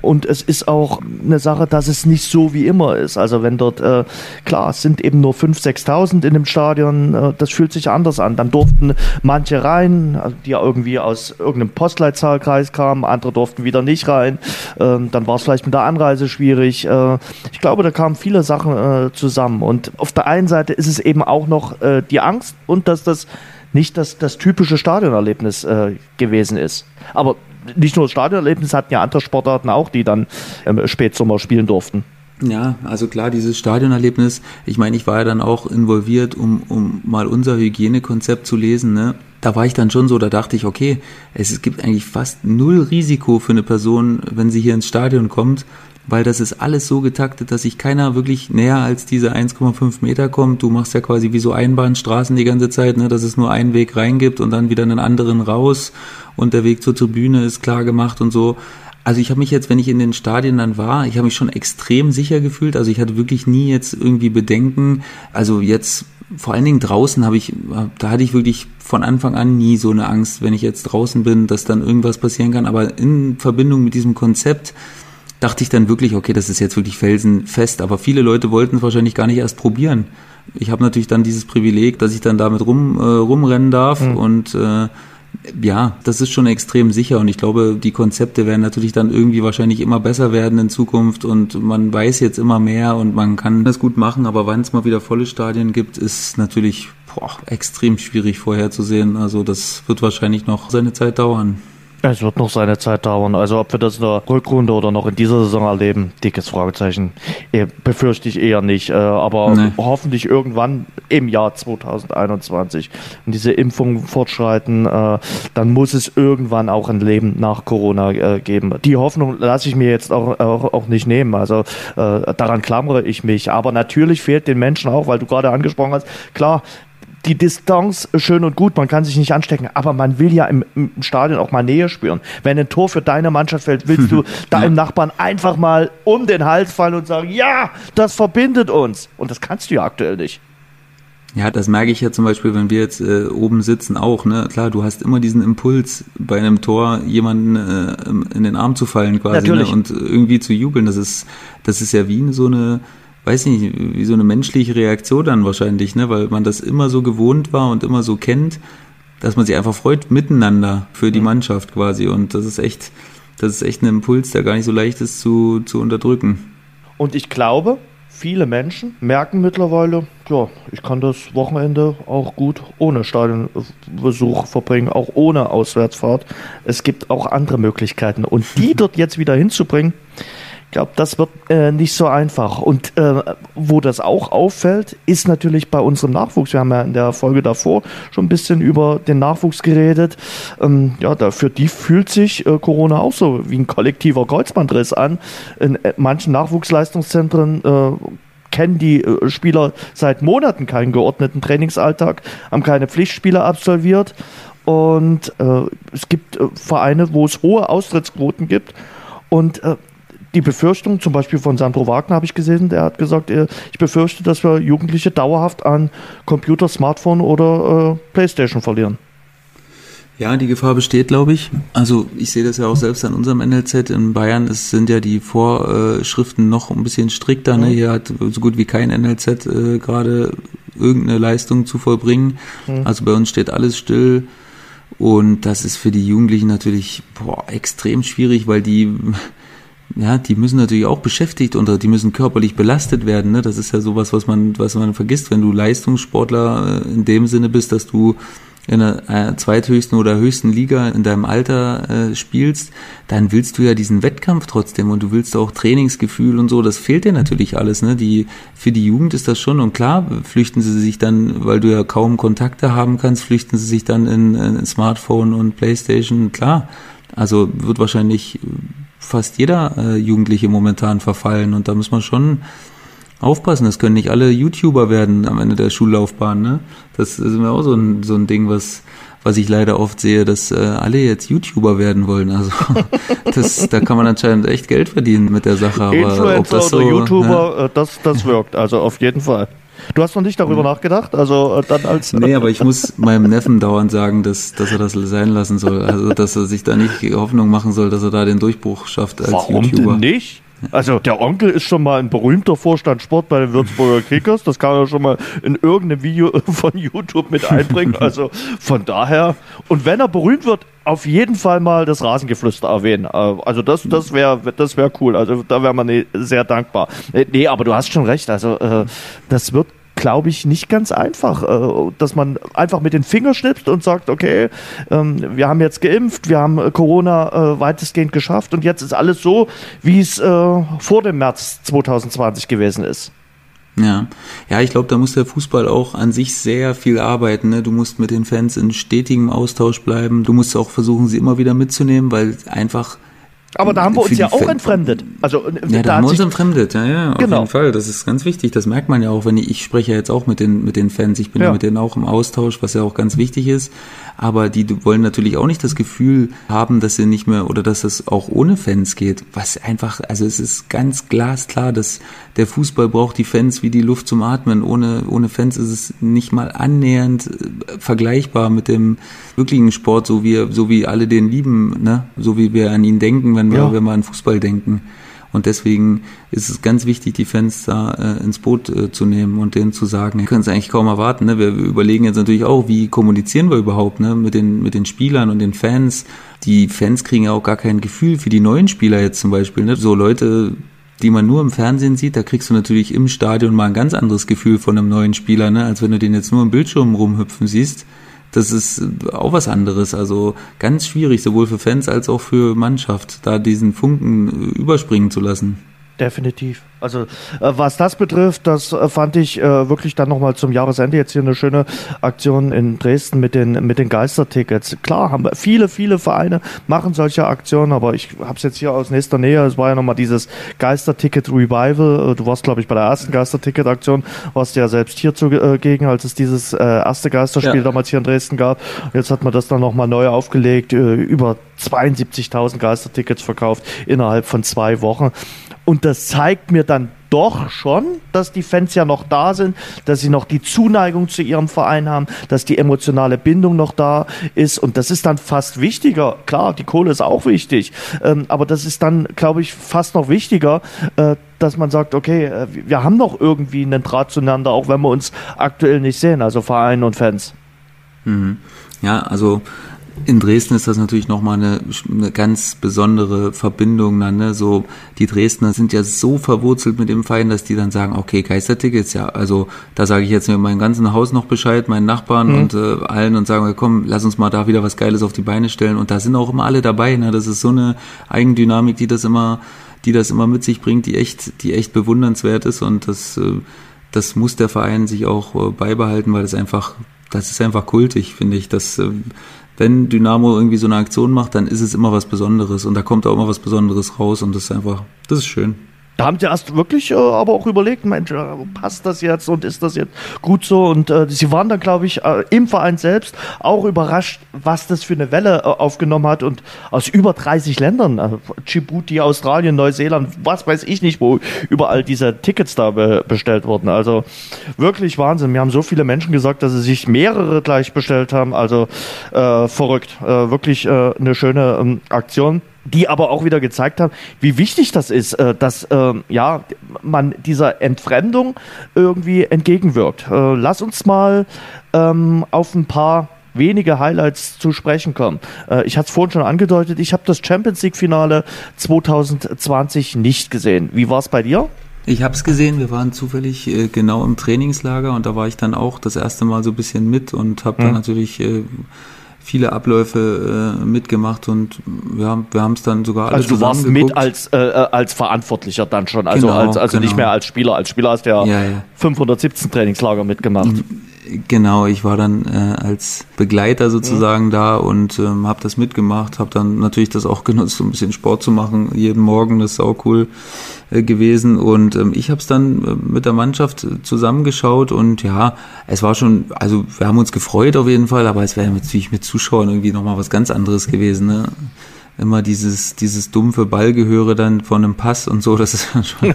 Speaker 2: Und es ist auch eine Sache, dass es nicht so wie immer ist. Also wenn dort, äh, klar, es sind eben nur 5.000, 6.000 in dem Stadion, äh, das fühlt sich anders an. Dann durften manche rein, also die ja irgendwie aus irgendeinem Postleitzahlkreis kamen, andere durften wieder nicht rein. Ähm, dann war es vielleicht mit der Anreise schwierig. Äh, ich glaube, da kamen viele Sachen äh, zusammen. Und auf der einen Seite ist es eben auch noch äh, die Angst und dass das nicht das, das typische Stadionerlebnis äh, gewesen ist. Aber nicht nur das Stadionerlebnis hatten ja andere Sportarten auch, die dann im Spätsommer spielen durften.
Speaker 3: Ja, also klar, dieses Stadionerlebnis, ich meine, ich war ja dann auch involviert, um, um mal unser Hygienekonzept zu lesen, ne? Da war ich dann schon so, da dachte ich, okay, es gibt eigentlich fast null Risiko für eine Person, wenn sie hier ins Stadion kommt weil das ist alles so getaktet, dass sich keiner wirklich näher als diese 1,5 Meter kommt. Du machst ja quasi wie so Einbahnstraßen die ganze Zeit, ne, dass es nur einen Weg reingibt und dann wieder einen anderen raus und der Weg zur Tribüne ist klar gemacht und so. Also ich habe mich jetzt, wenn ich in den Stadien dann war, ich habe mich schon extrem sicher gefühlt. Also ich hatte wirklich nie jetzt irgendwie Bedenken. Also jetzt vor allen Dingen draußen habe ich, da hatte ich wirklich von Anfang an nie so eine Angst, wenn ich jetzt draußen bin, dass dann irgendwas passieren kann. Aber in Verbindung mit diesem Konzept dachte ich dann wirklich, okay, das ist jetzt wirklich felsenfest. Aber viele Leute wollten es wahrscheinlich gar nicht erst probieren. Ich habe natürlich dann dieses Privileg, dass ich dann damit rum, äh, rumrennen darf mhm. und äh, ja, das ist schon extrem sicher und ich glaube, die Konzepte werden natürlich dann irgendwie wahrscheinlich immer besser werden in Zukunft und man weiß jetzt immer mehr und man kann das gut machen, aber wann es mal wieder volle Stadien gibt, ist natürlich boah, extrem schwierig vorherzusehen. Also das wird wahrscheinlich noch seine Zeit dauern.
Speaker 2: Es wird noch seine Zeit dauern. Also ob wir das in der Rückrunde oder noch in dieser Saison erleben, dickes Fragezeichen. Eh, befürchte ich eher nicht. Äh, aber nee. hoffentlich irgendwann im Jahr 2021, wenn diese Impfungen fortschreiten, äh, dann muss es irgendwann auch ein Leben nach Corona äh, geben. Die Hoffnung lasse ich mir jetzt auch, auch, auch nicht nehmen. Also daran klammere ich mich. Aber natürlich fehlt den Menschen auch, weil du gerade angesprochen hast, klar, die Distanz schön und gut, man kann sich nicht anstecken, aber man will ja im, im Stadion auch mal Nähe spüren. Wenn ein Tor für deine Mannschaft fällt, willst du deinem. Nachbarn einfach mal um den Hals fallen und sagen, ja, das verbindet uns. Und das kannst du ja aktuell nicht.
Speaker 3: Ja, das merke ich ja zum Beispiel, wenn wir jetzt äh, oben sitzen auch. Ne? Klar, du hast immer diesen Impuls, bei einem Tor jemanden äh, in den Arm zu fallen quasi ne? und irgendwie zu jubeln. Das ist, das ist ja wie so eine weiß nicht, wie so eine menschliche Reaktion dann wahrscheinlich, ne, weil man das immer so gewohnt war und immer so kennt, dass man sich einfach freut miteinander für die Mannschaft quasi und das ist echt, das ist echt ein Impuls, der gar nicht so leicht ist zu, zu unterdrücken.
Speaker 2: Und ich glaube, viele Menschen merken mittlerweile, ja, ich kann das Wochenende auch gut ohne Stadionbesuch verbringen, auch ohne Auswärtsfahrt. Es gibt auch andere Möglichkeiten. Und die dort jetzt wieder hinzubringen, glaube, das wird äh, nicht so einfach. Und äh, wo das auch auffällt, ist natürlich bei unserem Nachwuchs. Wir haben ja in der Folge davor schon ein bisschen über den Nachwuchs geredet. Ähm, ja, da, für die fühlt sich äh, Corona auch so wie ein kollektiver Kreuzbandriss an. In äh, manchen Nachwuchsleistungszentren äh, kennen die äh, Spieler seit Monaten keinen geordneten Trainingsalltag, haben keine Pflichtspiele absolviert. Und es gibt Vereine, wo es hohe Austrittsquoten gibt. Und äh, die Befürchtung, zum Beispiel von Sandro Wagner habe ich gesehen, der hat gesagt, ich befürchte, dass wir Jugendliche dauerhaft an Computer, Smartphone oder äh, Playstation verlieren.
Speaker 3: Ja, die Gefahr besteht, glaube ich. Also ich sehe das ja auch selbst an unserem NLZ in Bayern. Es sind ja die Vorschriften noch ein bisschen strikter. Ne? Mhm. Hier hat so gut wie kein NLZ äh, gerade irgendeine Leistung zu vollbringen. Mhm. Also bei uns steht alles still. Und das ist für die Jugendlichen natürlich boah, extrem schwierig, weil die ja, die müssen natürlich auch beschäftigt und die müssen körperlich belastet werden. Ne? Das ist ja sowas, was man, was man vergisst, wenn du Leistungssportler äh, in dem Sinne bist, dass du in der äh, zweithöchsten oder höchsten Liga in deinem Alter äh, spielst, dann willst du ja diesen Wettkampf trotzdem und du willst auch Trainingsgefühl und so, das fehlt dir natürlich alles, ne? Die, für die Jugend ist das schon und klar, flüchten sie sich dann, weil du ja kaum Kontakte haben kannst, flüchten sie sich dann in, in Smartphone und Playstation, klar. Also wird wahrscheinlich fast jeder äh, Jugendliche momentan verfallen und da muss man schon aufpassen, das können nicht alle YouTuber werden am Ende der Schullaufbahn. Ne? Das ist mir auch so ein, so ein Ding, was, was ich leider oft sehe, dass äh, alle jetzt YouTuber werden wollen. Also das, da kann man anscheinend echt Geld verdienen mit der Sache. Aber
Speaker 2: Influencer
Speaker 3: ob das
Speaker 2: oder
Speaker 3: so,
Speaker 2: YouTuber,
Speaker 3: Ne?
Speaker 2: äh, das, das wirkt, also auf jeden Fall. Du hast noch nicht darüber nachgedacht, also äh, dann als
Speaker 3: Nee, aber ich muss meinem Neffen dauernd sagen, dass, dass er das sein lassen soll. Also, dass er sich da nicht Hoffnung machen soll, dass er da den Durchbruch schafft als
Speaker 2: Warum
Speaker 3: YouTuber.
Speaker 2: denn nicht? Also der Onkel ist schon mal ein berühmter Vorstand Sport bei den Würzburger Kickers. Das kann er schon mal in irgendeinem Video von YouTube mit einbringen. Also von daher. Und wenn er berühmt wird, auf jeden Fall mal das Rasengeflüster erwähnen. Äh, Also das, das wäre das wär cool. Also da wäre man eh sehr dankbar. Äh, Nee, aber du hast schon recht. Also äh, das wird glaube ich, nicht ganz einfach, äh, dass man einfach mit den Fingern schnipst und sagt, okay, ähm, wir haben jetzt geimpft, wir haben Corona äh, weitestgehend geschafft und jetzt ist alles so, wie es äh, vor dem März 2020 gewesen ist.
Speaker 3: Ja, ja, ich glaube, da muss der Fußball auch an sich sehr viel arbeiten. Ne? Du musst mit den Fans in stetigem Austausch bleiben. Du musst auch versuchen, sie immer wieder mitzunehmen, weil einfach
Speaker 2: Aber da haben wir uns ja auch entfremdet. Also äh,
Speaker 3: Ja, da, haben wir uns entfremdet, ja, ja, auf
Speaker 2: Genau.
Speaker 3: jeden Fall. Das ist ganz wichtig. Das merkt man ja auch, wenn ich, ich spreche ja jetzt auch mit den, mit den Fans. Ich bin ja.
Speaker 2: Ja.
Speaker 3: mit denen auch im Austausch, was ja auch ganz wichtig ist. Aber die wollen natürlich auch nicht das Gefühl haben, dass sie nicht mehr oder dass es auch ohne Fans geht. Was einfach, also es ist ganz glasklar, dass der Fußball braucht die Fans wie die Luft zum Atmen. Ohne, ohne Fans ist es nicht mal annähernd äh, vergleichbar mit dem wirklichen Sport, so wie, so wie alle den lieben, ne? So wie wir an ihn denken, wenn wir,
Speaker 2: Ja.
Speaker 3: wenn wir an Fußball denken. Und deswegen ist es ganz wichtig, die Fans da äh, ins Boot äh, zu nehmen und denen zu sagen, wir können es eigentlich kaum erwarten. Ne? Wir überlegen jetzt natürlich auch, wie kommunizieren wir überhaupt ne? mit, den, mit den Spielern und den Fans. Die Fans kriegen ja auch gar kein Gefühl für die neuen Spieler jetzt zum Beispiel. Ne? So Leute, die man nur im Fernsehen sieht, da kriegst du natürlich im Stadion mal ein ganz anderes Gefühl von einem neuen Spieler, ne? als wenn du den jetzt nur im Bildschirm rumhüpfen siehst. Das ist auch was anderes. Also ganz schwierig, sowohl für Fans als auch für Mannschaft, da diesen Funken äh, überspringen zu lassen.
Speaker 2: Definitiv. Also äh, was das betrifft, das äh, fand ich äh, wirklich dann nochmal zum Jahresende jetzt hier eine schöne Aktion in Dresden mit den mit den Geistertickets. Klar, haben wir viele, viele Vereine machen solche Aktionen, aber ich habe es jetzt hier aus nächster Nähe. Es war ja nochmal dieses Geisterticket Revival. Äh, Du warst, glaube ich, bei der ersten Geisterticket-Aktion, warst ja selbst hier zugegen, als es dieses äh, erste Geisterspiel
Speaker 3: Ja.
Speaker 2: damals hier in Dresden gab. Jetzt hat man das dann nochmal neu aufgelegt, äh, über 72.000 Geistertickets verkauft innerhalb von zwei Wochen. Und das zeigt mir dann doch schon, dass die Fans ja noch da sind, dass sie noch die Zuneigung zu ihrem Verein haben, dass die emotionale Bindung noch da ist. Und das ist dann fast wichtiger. Klar, die Kohle ist auch wichtig. Ähm, aber das ist dann, glaube ich, fast noch wichtiger, äh, dass man sagt, okay, äh, wir haben noch irgendwie einen Draht zueinander, auch wenn wir uns aktuell nicht sehen, also Verein und Fans.
Speaker 3: Mhm. Ja, also in Dresden ist das natürlich nochmal eine, eine ganz besondere Verbindung dann, ne? So, die Dresdner sind ja so verwurzelt mit dem Verein, dass die dann sagen, okay, Geistertickets, ja, also da sage ich jetzt mit meinem ganzen Haus noch Bescheid, meinen Nachbarn und äh, allen und sagen, komm, lass uns mal da wieder was Geiles auf die Beine stellen. Und da sind auch immer alle dabei, ne? Das ist so eine Eigendynamik, die das immer, die das immer mit sich bringt, die echt, die echt bewundernswert ist und das, äh, das muss der Verein sich auch äh, beibehalten, weil das einfach, das ist einfach kultig, finde ich. Das, äh, wenn Dynamo irgendwie so eine Aktion macht, dann ist es immer was Besonderes und da kommt auch immer was Besonderes raus und das ist einfach, das ist schön.
Speaker 2: Da haben sie erst wirklich äh, aber auch überlegt, Mensch, äh, passt das jetzt und ist das jetzt gut so? Und äh, sie waren dann, glaube ich, äh, im Verein selbst auch überrascht, was das für eine Welle äh, aufgenommen hat und aus über 30 Ländern, äh, Djibouti, Australien, Neuseeland, was weiß ich nicht, wo überall diese Tickets da be bestellt wurden. Also wirklich Wahnsinn. Mir haben so viele Menschen gesagt, dass sie sich mehrere gleich bestellt haben. Also äh, verrückt. Wirklich äh, eine schöne ähm, Aktion die aber auch wieder gezeigt haben, wie wichtig das ist, äh, dass ähm, ja man dieser Entfremdung irgendwie entgegenwirkt. Äh, lass uns mal ähm, auf ein paar wenige Highlights zu sprechen kommen. Äh, ich hatte es vorhin schon angedeutet, ich habe das Champions League Finale 2020 nicht gesehen. Wie war es bei dir?
Speaker 3: Ich habe es gesehen, wir waren zufällig äh, genau im Trainingslager und da war ich dann auch das erste Mal so ein bisschen mit und habe mhm. dann natürlich äh, viele Abläufe äh, mitgemacht und wir haben wir haben es dann sogar
Speaker 2: alles Also du warst mit als äh, äh, als Verantwortlicher dann schon, also genau, als, also genau. nicht mehr als Spieler, als Spieler hast du ja, ja, ja. 517 Trainingslager mitgemacht.
Speaker 3: Genau, ich war dann äh, als Begleiter sozusagen mhm. da und ähm, habe das mitgemacht, habe dann natürlich das auch genutzt, um ein bisschen Sport zu machen, jeden Morgen, das ist auch cool äh, gewesen und ähm, ich habe es dann äh, mit der Mannschaft zusammengeschaut und ja, es war schon, also wir haben uns gefreut auf jeden Fall, aber es wäre natürlich mit Zuschauern irgendwie nochmal was ganz anderes gewesen, ne? immer dieses, dieses dumpfe Ballgehöre dann von einem Pass und so, das ist schon,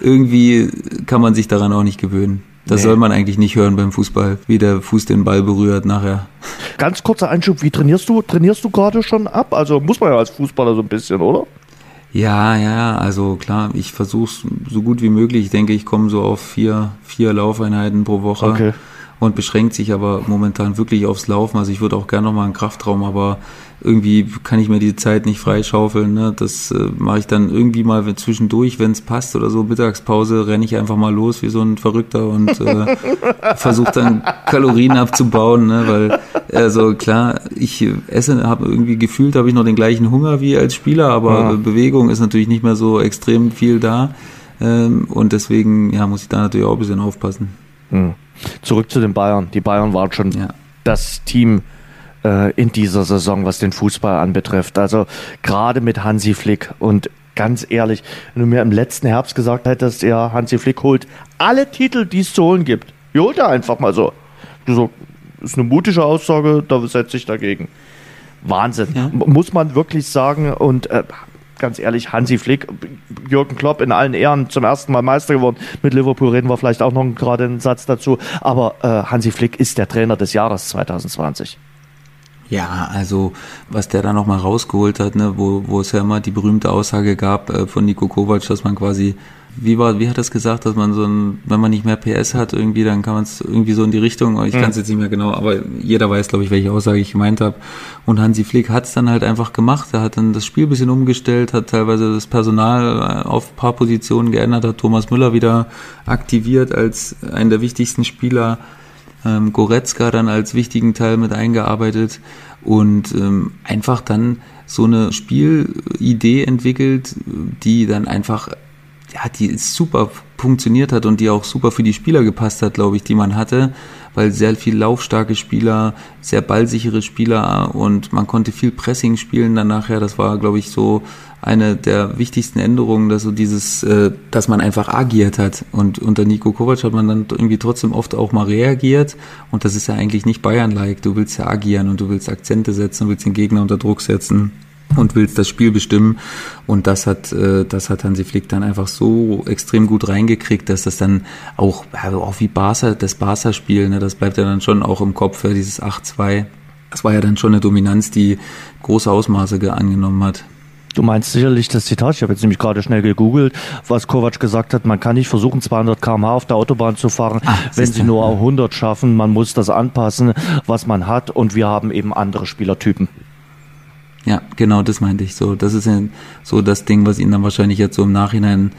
Speaker 3: irgendwie kann man sich daran auch nicht gewöhnen. Das nee. soll man eigentlich nicht hören beim Fußball, wie der Fuß den Ball berührt nachher.
Speaker 2: Ganz kurzer Einschub, wie trainierst du? Trainierst du gerade schon ab? Also muss man ja als Fußballer so ein bisschen, oder?
Speaker 3: Ja, ja, also klar, ich versuche es so gut wie möglich. Ich denke, ich komme so auf vier, vier Laufeinheiten pro Woche. Okay. Und beschränkt sich aber momentan wirklich aufs Laufen. Also ich würde auch gerne nochmal einen Kraftraum, aber irgendwie kann ich mir die Zeit nicht freischaufeln. Ne? Das äh, mache ich dann irgendwie mal zwischendurch, wenn es passt oder so. Mittagspause renne ich einfach mal los wie so ein Verrückter und äh, versuche dann Kalorien abzubauen, ne? weil also klar, ich esse, habe irgendwie gefühlt, habe ich noch den gleichen Hunger wie als Spieler, aber ja. Bewegung ist natürlich nicht mehr so extrem viel da ähm, und deswegen ja muss ich da natürlich auch ein bisschen aufpassen.
Speaker 2: Mhm. Zurück zu den Bayern. Die Bayern waren schon ja. das Team äh, in dieser Saison, was den Fußball anbetrifft. Also gerade mit Hansi Flick und ganz ehrlich, wenn du mir im letzten Herbst gesagt hättest, ja, Hansi Flick holt alle Titel, die es zu holen gibt. Die holt er einfach mal so. So, ist eine mutige Aussage, da setze ich dagegen. Wahnsinn. Ja. Muss man wirklich sagen. Und äh, ganz ehrlich, Hansi Flick, Jürgen Klopp in allen Ehren zum ersten Mal Meister geworden. Mit Liverpool reden wir vielleicht auch noch gerade einen Satz dazu. Aber äh, Hansi Flick ist der Trainer des Jahres 2020.
Speaker 3: Ja, also was der da nochmal rausgeholt hat, ne, wo, wo es ja immer die berühmte Aussage gab äh, von Nico Kovac, dass man quasi, wie war, wie hat das gesagt, dass man so ein, wenn man nicht mehr PS hat irgendwie, dann kann man es irgendwie so in die Richtung, ich kann es jetzt nicht mehr genau, aber jeder weiß, glaube ich, welche Aussage ich gemeint habe. Und Hansi Flick hat es dann halt einfach gemacht. Er hat dann das Spiel ein bisschen umgestellt, hat teilweise das Personal äh, auf ein paar Positionen geändert, hat Thomas Müller wieder aktiviert als einen der wichtigsten Spieler ähm, Goretzka dann als wichtigen Teil mit eingearbeitet und ähm, einfach dann so eine Spielidee entwickelt, die dann einfach, ja, die super funktioniert hat und die auch super für die Spieler gepasst hat, glaube ich, die man hatte, weil sehr viel laufstarke Spieler, sehr ballsichere Spieler und man konnte viel Pressing spielen dann nachher. Das war, glaube ich, so eine der wichtigsten Änderungen, dass so dieses, äh, dass man einfach agiert hat. Und unter Nico Kovac hat man dann irgendwie trotzdem oft auch mal reagiert. Und das ist ja eigentlich nicht Bayern-like. Du willst ja agieren und du willst Akzente setzen, und willst den Gegner unter Druck setzen und willst das Spiel bestimmen. Und das hat, äh, das hat Hansi Flick dann einfach so extrem gut reingekriegt, dass das dann auch, auch wie Barca, das Barca-Spiel, ne, das bleibt ja dann schon auch im Kopf, dieses 8-2. Das war ja dann schon eine Dominanz, die große Ausmaße angenommen hat.
Speaker 2: Du meinst sicherlich das Zitat, ich habe jetzt nämlich gerade schnell gegoogelt, was Kovac gesagt hat, man kann nicht versuchen 200 km/h auf der Autobahn zu fahren, Ach, wenn sie nur 100 schaffen, man muss das anpassen, was man hat und wir haben eben andere Spielertypen.
Speaker 3: Ja, genau, das meinte ich. So. Das ist ja so das Ding, was ihnen dann wahrscheinlich jetzt so im Nachhinein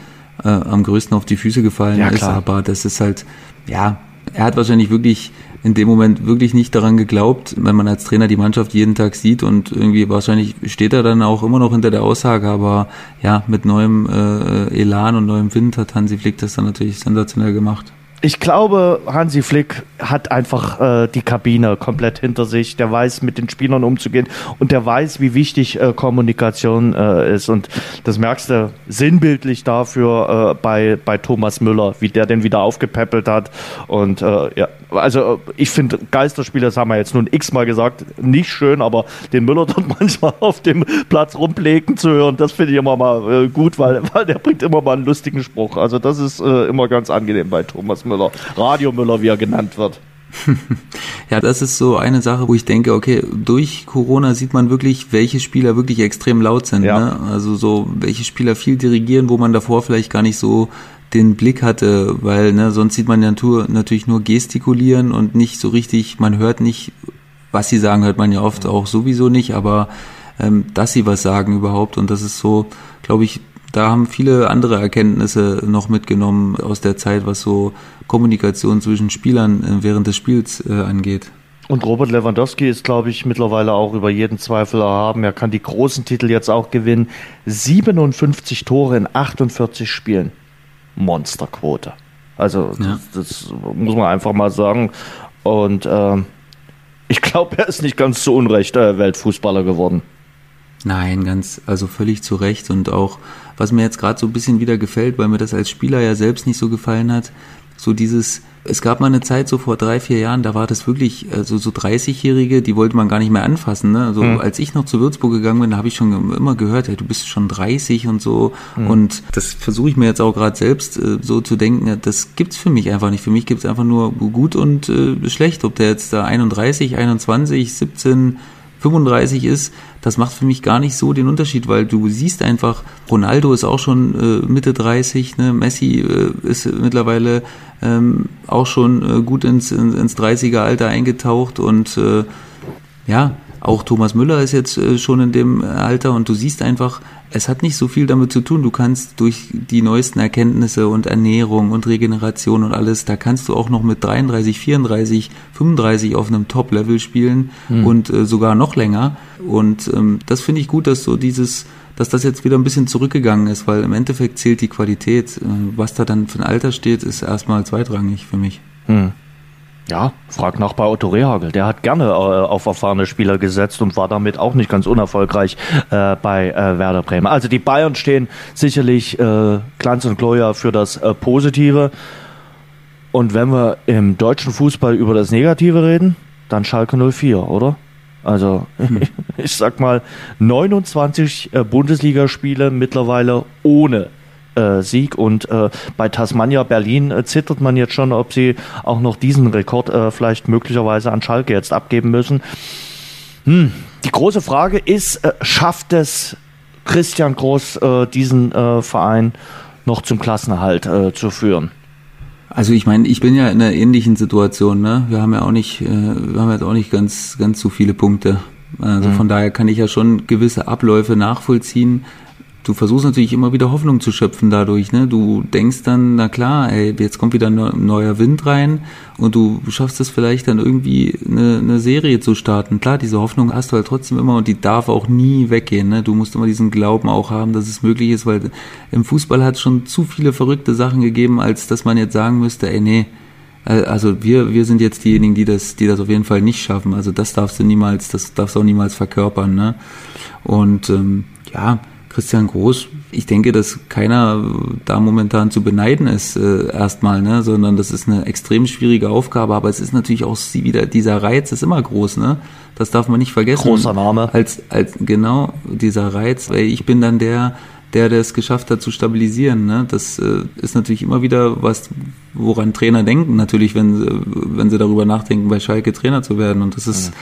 Speaker 3: äh, am größten auf die Füße gefallen ja, ist, aber das ist halt, ja, er hat wahrscheinlich wirklich in dem Moment wirklich nicht daran geglaubt, wenn man als Trainer die Mannschaft jeden Tag sieht und irgendwie wahrscheinlich steht er dann auch immer noch hinter der Aussage, aber ja, mit neuem äh, Elan und neuem Wind hat Hansi Flick das dann natürlich sensationell gemacht
Speaker 2: ich glaube, Hansi Flick hat einfach äh, die Kabine komplett hinter sich. Der weiß, mit den Spielern umzugehen und der weiß, wie wichtig äh, Kommunikation äh, ist. Und das merkst du sinnbildlich dafür äh, bei, bei Thomas Müller, wie der den wieder aufgepäppelt hat. Und äh, ja, also ich finde Geisterspiele, das haben wir jetzt nun x-mal gesagt, nicht schön, aber den Müller dort manchmal auf dem Platz rumlegen zu hören, das finde ich immer mal äh, gut, weil, weil der bringt immer mal einen lustigen Spruch. Also das ist äh, immer ganz angenehm bei Thomas Müller. Müller, Radio Müller, wie er genannt wird.
Speaker 3: ja, das ist so eine Sache, wo ich denke, okay, durch Corona sieht man wirklich, welche Spieler wirklich extrem laut sind. Ja. Ne? Also so, welche Spieler viel dirigieren, wo man davor vielleicht gar nicht so den Blick hatte, weil ne, sonst sieht man ja natürlich nur gestikulieren und nicht so richtig, man hört nicht, was sie sagen, hört man ja oft auch sowieso nicht, aber ähm, dass sie was sagen überhaupt und das ist so, glaube ich, da haben viele andere Erkenntnisse noch mitgenommen aus der Zeit, was so Kommunikation zwischen Spielern äh, während des Spiels äh, angeht.
Speaker 2: Und Robert Lewandowski ist, glaube ich, mittlerweile auch über jeden Zweifel erhaben. Er kann die großen Titel jetzt auch gewinnen. 57 Tore in 48 Spielen. Monsterquote. Also ja. das, das, muss man einfach mal sagen. Und ähm, ich glaube, er ist nicht ganz zu Unrecht äh, Weltfußballer geworden.
Speaker 3: Nein, ganz, also völlig zu Recht. Und auch, was mir jetzt gerade so ein bisschen wieder gefällt, weil mir das als Spieler ja selbst nicht so gefallen hat, so dieses, es gab mal eine Zeit, so vor drei, vier Jahren, da war das wirklich, also so 30-Jährige, die wollte man gar nicht mehr anfassen. Ne? Also mhm. als ich noch zu Würzburg gegangen bin, da habe ich schon immer gehört, hey, du bist schon 30 und so. Mhm. Und das versuche ich mir jetzt auch gerade selbst äh, so zu denken, ja, das gibt's für mich einfach nicht. Für mich gibt's einfach nur gut und äh, schlecht. Ob der jetzt da 31, 21, 17, 35 ist, das macht für mich gar nicht so den Unterschied, weil du siehst einfach, Ronaldo ist auch schon äh, Mitte 30, ne? Messi äh, ist mittlerweile ähm, auch schon äh, gut ins, ins, ins 30er Alter eingetaucht und äh, ja, auch Thomas Müller ist jetzt äh, schon in dem Alter und du siehst einfach, es hat nicht so viel damit zu tun. Du kannst durch die neuesten Erkenntnisse und Ernährung und Regeneration und alles, da kannst du auch noch mit 33, 34, 35 auf einem Top-Level spielen mhm. und äh, sogar noch länger. Und ähm, das finde ich gut, dass so dieses, dass das jetzt wieder ein bisschen zurückgegangen ist, weil im Endeffekt zählt die Qualität. Äh, was da dann für ein Alter steht, ist erstmal zweitrangig für mich. Mhm.
Speaker 2: Ja, frag nach bei Otto Rehagel. Der hat gerne äh, auf erfahrene Spieler gesetzt und war damit auch nicht ganz unerfolgreich äh, bei äh, Werder Bremen. Also die Bayern stehen sicherlich äh, Glanz und Gloria für das äh, Positive. Und wenn wir im deutschen Fußball über das Negative reden, dann Schalke 04, oder? Also ich sag mal 29 äh, Bundesligaspiele mittlerweile ohne äh, Sieg. Und äh, bei Tasmania Berlin äh, zittert man jetzt schon, ob sie auch noch diesen Rekord äh, vielleicht möglicherweise an Schalke jetzt abgeben müssen. Hm. Die große Frage ist, äh, schafft es Christian Groß, diesen Verein noch zum Klassenerhalt zu führen?
Speaker 3: Also ich meine, ich bin ja in einer ähnlichen Situation. Ne? Wir haben ja auch nicht, wir haben jetzt auch nicht ganz, ganz so viele Punkte. Also mhm. von daher kann ich ja schon gewisse Abläufe nachvollziehen du versuchst natürlich immer wieder Hoffnung zu schöpfen dadurch. Ne? Du denkst dann, na klar, ey, jetzt kommt wieder ein neuer Wind rein und du schaffst es vielleicht dann irgendwie eine, eine Serie zu starten. Klar, diese Hoffnung hast du halt trotzdem immer und die darf auch nie weggehen. Ne? Du musst immer diesen Glauben auch haben, dass es möglich ist, weil im Fußball hat es schon zu viele verrückte Sachen gegeben, als dass man jetzt sagen müsste, ey, nee, äh, also wir, wir sind jetzt diejenigen, die das, die das auf jeden Fall nicht schaffen. Also das darfst du niemals, das darfst du auch niemals verkörpern. Ne? Und ähm, ja, Christian Groß, ich denke, dass keiner da momentan zu beneiden ist äh, erstmal, ne, sondern das ist eine extrem schwierige Aufgabe, aber es ist natürlich auch wieder dieser Reiz ist immer groß, ne? Das darf man nicht vergessen.
Speaker 2: Großer Name.
Speaker 3: Als als genau dieser Reiz, weil ich bin dann der der, der es geschafft hat zu stabilisieren. Ne? Das äh, ist natürlich immer wieder was, woran Trainer denken, natürlich, wenn, wenn sie darüber nachdenken, bei Schalke Trainer zu werden. Und das ist, ja.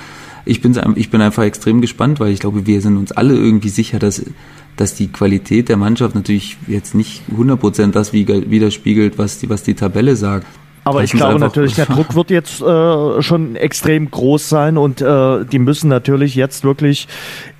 Speaker 3: Ich, bin, ich bin einfach extrem gespannt, weil ich glaube, wir sind uns alle irgendwie sicher, dass dass die Qualität der Mannschaft natürlich jetzt nicht 100% das widerspiegelt, was die, was die Tabelle sagt.
Speaker 2: Aber ich glaube natürlich, der Druck wird jetzt äh, schon extrem groß sein und äh, die müssen natürlich jetzt wirklich,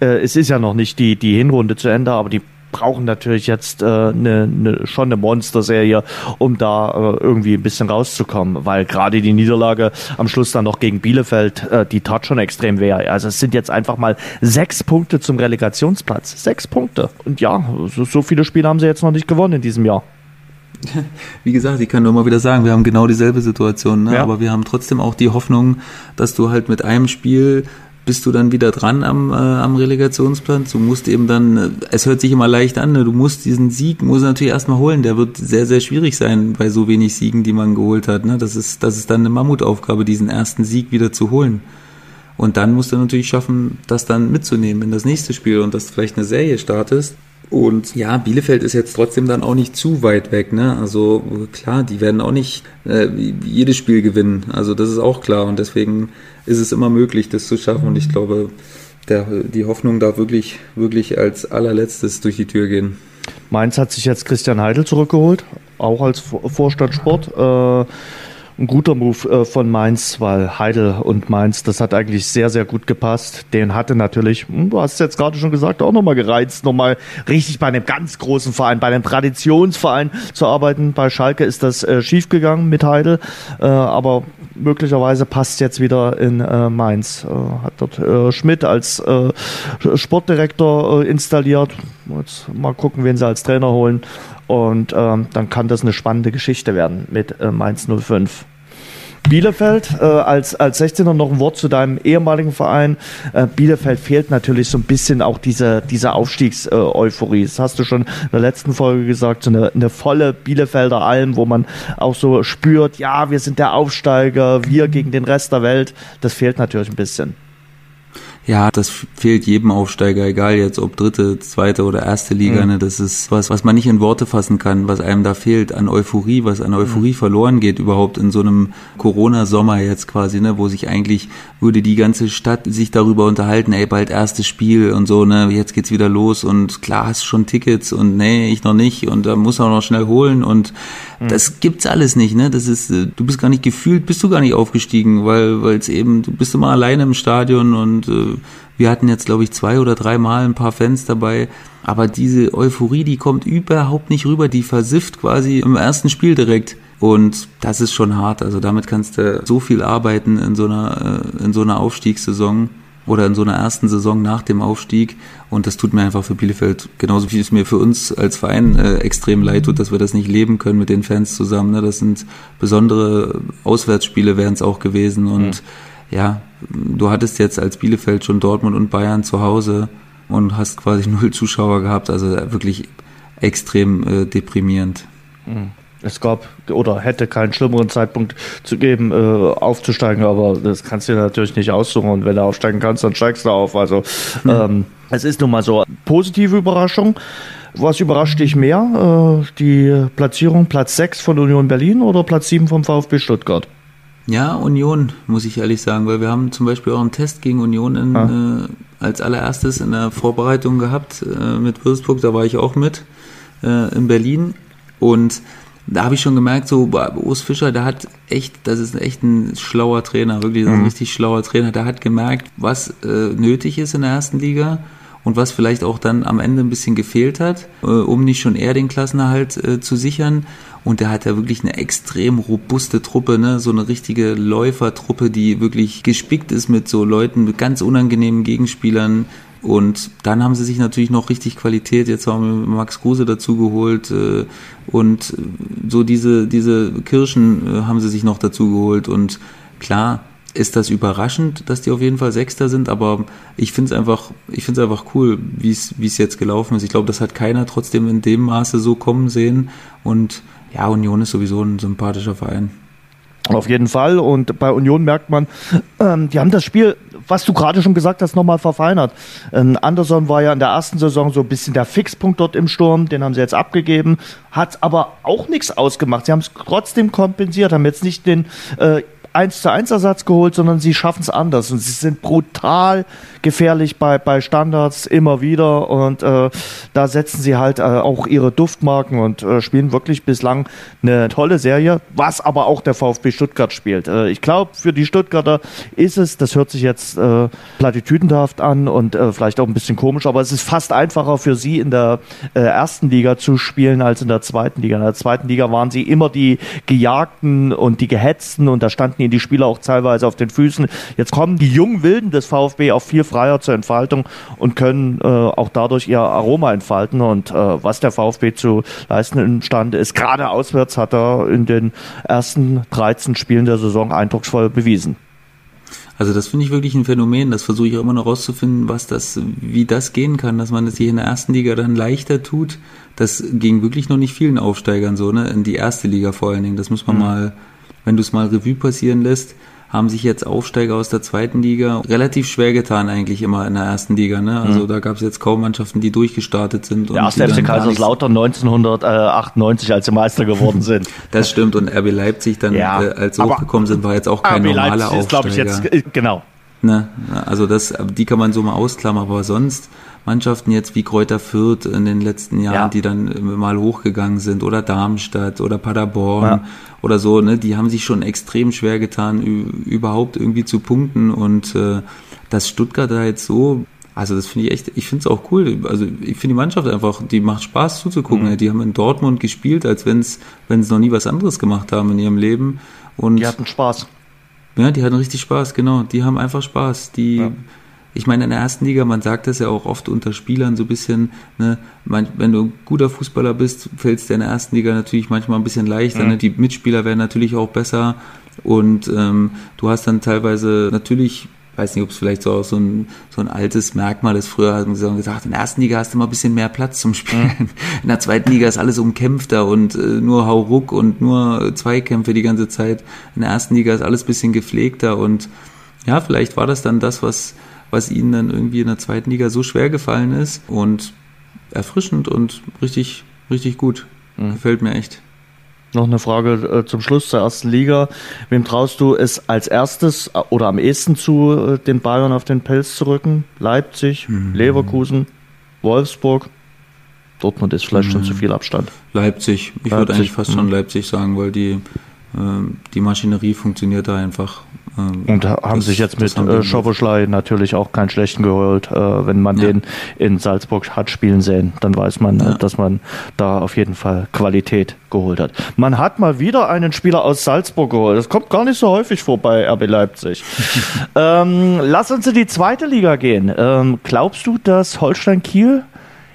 Speaker 2: äh, es ist ja noch nicht die, die Hinrunde zu Ende, aber die brauchen natürlich jetzt äh, ne, ne, schon eine Monsterserie, um da äh, irgendwie ein bisschen rauszukommen, weil gerade die Niederlage am Schluss dann noch gegen Bielefeld, äh, die tat schon extrem weh. Also es sind jetzt einfach mal sechs Punkte zum Relegationsplatz. Sechs Punkte. Und ja, so, so viele Spiele haben sie jetzt noch nicht gewonnen in diesem Jahr.
Speaker 3: Wie gesagt, ich kann nur mal wieder sagen, wir haben genau dieselbe Situation, ne? Ja. aber wir haben trotzdem auch die Hoffnung, dass du halt mit einem Spiel bist du dann wieder dran am, äh, am Relegationsplan. Du musst eben dann, äh, es hört sich immer leicht an, ne? du musst diesen Sieg, musst natürlich erstmal holen. Der wird sehr, sehr schwierig sein bei so wenig Siegen, die man geholt hat. Ne? Das, ist, das ist dann eine Mammutaufgabe, diesen ersten Sieg wieder zu holen. Und dann musst du natürlich schaffen, das dann mitzunehmen in das nächste Spiel und dass du vielleicht eine Serie startest. Und ja, Bielefeld ist jetzt trotzdem dann auch nicht zu weit weg. Ne? Also klar, die werden auch nicht äh, jedes Spiel gewinnen. Also das ist auch klar. Und deswegen ist es immer möglich, das zu schaffen. Und ich glaube, der, die Hoffnung darf wirklich, wirklich als allerletztes durch die Tür gehen.
Speaker 2: Mainz hat sich jetzt Christian Heidel zurückgeholt, auch als Vorstand Sport. Äh, ein guter Move äh, von Mainz, weil Heidel und Mainz, das hat eigentlich sehr, sehr gut gepasst. Den hatte natürlich, hm, du hast es jetzt gerade schon gesagt, auch nochmal gereizt, nochmal richtig bei einem ganz großen Verein, bei einem Traditionsverein zu arbeiten. Bei Schalke ist das äh, schiefgegangen mit Heidel, äh, aber möglicherweise passt jetzt wieder in äh, Mainz. Äh, hat dort äh, Schmidt als äh, Sportdirektor installiert. Jetzt mal gucken, wen sie als Trainer holen. Und ähm, dann kann das eine spannende Geschichte werden mit äh, Mainz 05. Bielefeld äh, als, als 16er noch ein Wort zu deinem ehemaligen Verein. Äh, Bielefeld fehlt natürlich so ein bisschen auch diese, diese Aufstiegseuphorie. das hast du schon in der letzten Folge gesagt, so eine, eine volle Bielefelder Alm, wo man auch so spürt, ja, wir sind der Aufsteiger, wir gegen den Rest der Welt. Das fehlt natürlich ein bisschen.
Speaker 3: Ja, das fehlt jedem Aufsteiger, egal jetzt ob dritte, zweite oder erste Liga. Mhm. Ne? Das ist was, was man nicht in Worte fassen kann, was einem da fehlt an Euphorie, was an Euphorie mhm. verloren geht überhaupt in so einem Corona-Sommer jetzt quasi, ne, wo sich eigentlich würde die ganze Stadt sich darüber unterhalten, ey, bald erstes Spiel und so, ne, jetzt geht's wieder los und klar hast schon Tickets und nee, ich noch nicht und da muss auch noch schnell holen und mhm. das gibt's alles nicht, ne? Das ist, äh, du bist gar nicht gefühlt, bist du gar nicht aufgestiegen, weil weil es eben, du bist immer alleine im Stadion und äh, wir hatten jetzt, glaube ich, zwei oder dreimal ein paar Fans dabei. Aber diese Euphorie, die kommt überhaupt nicht rüber. Die versifft quasi im ersten Spiel direkt. Und das ist schon hart. Also damit kannst du so viel arbeiten in so einer, äh, in so einer Aufstiegssaison oder in so einer ersten Saison nach dem Aufstieg. Und das tut mir einfach für Bielefeld genauso wie es mir für uns als Verein äh, extrem leid tut, dass wir das nicht leben können mit den Fans zusammen. Ne? Das sind besondere Auswärtsspiele wären es auch gewesen. Und mhm ja, du hattest jetzt als Bielefeld schon Dortmund und Bayern zu Hause und hast quasi null Zuschauer gehabt, also wirklich extrem äh, deprimierend.
Speaker 2: Mhm. Es gab oder hätte keinen schlimmeren Zeitpunkt zu geben, äh, aufzusteigen, aber das kannst du dir natürlich nicht aussuchen. Und wenn du aufsteigen kannst, dann steigst du auf. Also mhm. ähm, es ist nun mal so. Positive Überraschung. Was überrascht dich mehr? Äh, die Platzierung Platz 6 von Union Berlin oder Platz 7 vom VfB Stuttgart?
Speaker 3: Ja, Union, muss ich ehrlich sagen, weil wir haben zum Beispiel auch einen Test gegen Union in, ah. äh, als allererstes in der Vorbereitung gehabt äh, mit Würzburg, da war ich auch mit äh, in Berlin und da habe ich schon gemerkt, so Urs Fischer, der hat echt, das ist echt ein schlauer Trainer, wirklich ein mhm. richtig schlauer Trainer, der hat gemerkt, was äh, nötig ist in der ersten Liga und was vielleicht auch dann am Ende ein bisschen gefehlt hat, äh, um nicht schon eher den Klassenerhalt äh, zu sichern. Und der hat ja wirklich eine extrem robuste Truppe, ne? so eine richtige Läufertruppe, die wirklich gespickt ist mit so Leuten, mit ganz unangenehmen Gegenspielern. Und dann haben sie sich natürlich noch richtig Qualität. Jetzt haben wir Max Kruse dazu geholt äh, und so diese, diese Kirschen äh, haben sie sich noch dazu geholt. Und klar, ist das überraschend, dass die auf jeden Fall Sechster sind, aber ich finde es einfach, ich finde es einfach cool, wie es wie es jetzt gelaufen ist. Ich glaube, das hat keiner trotzdem in dem Maße so kommen sehen und ja, Union ist sowieso ein sympathischer Verein.
Speaker 2: Auf jeden Fall. Und bei Union merkt man, ähm, die haben das Spiel, was du gerade schon gesagt hast, nochmal verfeinert. Ähm, Anderson war ja in der ersten Saison so ein bisschen der Fixpunkt dort im Sturm. Den haben sie jetzt abgegeben. Hat aber auch nichts ausgemacht. Sie haben es trotzdem kompensiert, haben jetzt nicht den äh, 1 zu 1 Ersatz geholt, sondern sie schaffen es anders und sie sind brutal gefährlich bei, bei Standards immer wieder und äh, da setzen sie halt äh, auch ihre Duftmarken und äh, spielen wirklich bislang eine tolle Serie, was aber auch der VfB Stuttgart spielt. Äh, ich glaube, für die Stuttgarter ist es, das hört sich jetzt äh, platitüdenhaft an und äh, vielleicht auch ein bisschen komisch, aber es ist fast einfacher für sie in der äh, ersten Liga zu spielen als in der zweiten Liga. In der zweiten Liga waren sie immer die Gejagten und die Gehetzten und da standen ihnen die Spieler auch teilweise auf den Füßen. Jetzt kommen die jungen Wilden des VfB auch viel freier zur Entfaltung und können äh, auch dadurch ihr Aroma entfalten. Und äh, was der VfB zu leisten imstande ist, gerade auswärts hat er in den ersten 13 Spielen der Saison eindrucksvoll bewiesen.
Speaker 3: Also das finde ich wirklich ein Phänomen. Das versuche ich auch immer noch rauszufinden, was das, wie das gehen kann, dass man das hier in der ersten Liga dann leichter tut. Das ging wirklich noch nicht vielen Aufsteigern so, ne? In die erste Liga vor allen Dingen. Das muss man mhm. mal, wenn du es mal Revue passieren lässt haben sich jetzt Aufsteiger aus der zweiten Liga relativ schwer getan eigentlich immer in der ersten Liga. Ne? Also mhm. da gab es jetzt kaum Mannschaften, die durchgestartet sind.
Speaker 2: Der erste FC Kaiserslautern 1998, als sie Meister geworden sind.
Speaker 3: das stimmt und RB Leipzig dann, ja, äh, als sie hochgekommen sind, war jetzt auch kein RB normaler Leipzig Aufsteiger. Ist, ich, jetzt,
Speaker 2: äh, genau.
Speaker 3: Ne, also das, die kann man so mal ausklammern, aber sonst Mannschaften jetzt wie Kräuter Fürth in den letzten Jahren, ja. die dann mal hochgegangen sind oder Darmstadt oder Paderborn ja. oder so, ne, die haben sich schon extrem schwer getan, überhaupt irgendwie zu punkten und äh, dass Stuttgart da jetzt so also das finde ich echt, ich finde es auch cool. Also ich finde die Mannschaft einfach, die macht Spaß zuzugucken. Mhm. Die haben in Dortmund gespielt, als wenn es, wenn es noch nie was anderes gemacht haben in ihrem Leben. Und
Speaker 2: die hatten Spaß.
Speaker 3: Ja, die hatten richtig Spaß, genau. Die haben einfach Spaß. Die, ja. ich meine, in der ersten Liga, man sagt das ja auch oft unter Spielern so ein bisschen, ne, man, wenn du ein guter Fußballer bist, fällt es dir in der ersten Liga natürlich manchmal ein bisschen leichter. Mhm. Ne? Die Mitspieler werden natürlich auch besser. Und ähm, du hast dann teilweise natürlich weiß nicht, ob es vielleicht so, so, ein, so ein altes Merkmal ist. Früher haben sie gesagt, in der ersten Liga hast du immer ein bisschen mehr Platz zum Spielen. Mhm. In der zweiten Liga ist alles umkämpfter und äh, nur Hauruck und nur Zweikämpfe die ganze Zeit. In der ersten Liga ist alles ein bisschen gepflegter und ja, vielleicht war das dann das, was, was ihnen dann irgendwie in der zweiten Liga so schwer gefallen ist und erfrischend und richtig, richtig gut. Mhm. Gefällt mir echt.
Speaker 2: Noch eine Frage äh, zum Schluss zur ersten Liga. Wem traust du es als erstes äh, oder am ehesten zu, äh, den Bayern auf den Pelz zu rücken? Leipzig, mhm. Leverkusen, Wolfsburg? Dortmund ist vielleicht mhm. schon zu viel Abstand.
Speaker 3: Leipzig. Ich Leipzig. würde eigentlich fast mhm. schon Leipzig sagen, weil die, äh, die Maschinerie funktioniert da einfach
Speaker 2: ähm, und haben das, sich jetzt mit äh, Schoboschlei natürlich auch keinen schlechten geholt. Äh, wenn man ja. den in Salzburg hat spielen sehen, dann weiß man, ja. dass man da auf jeden Fall Qualität geholt hat. Man hat mal wieder einen Spieler aus Salzburg geholt. Das kommt gar nicht so häufig vor bei RB Leipzig. ähm, lass uns in die zweite Liga gehen. Ähm, glaubst du, dass Holstein Kiel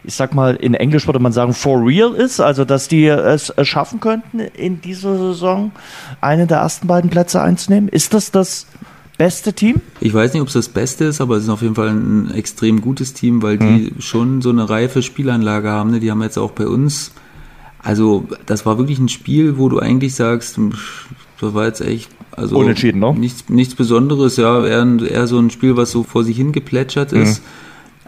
Speaker 2: ich sag mal, in Englisch würde man sagen, for real ist, also dass die es schaffen könnten, in dieser Saison einen der ersten beiden Plätze einzunehmen? Ist das das beste Team?
Speaker 3: Ich weiß nicht, ob es das Beste ist, aber es ist auf jeden Fall ein extrem gutes Team, weil die hm. schon so eine reife Spielanlage haben. Ne? Die haben jetzt auch bei uns, also das war wirklich ein Spiel, wo du eigentlich sagst, das war jetzt echt also
Speaker 2: Unentschieden, ne?
Speaker 3: Nichts, nichts Besonderes, ja, eher, eher so ein Spiel, was so vor sich hin geplätschert ist. Mhm.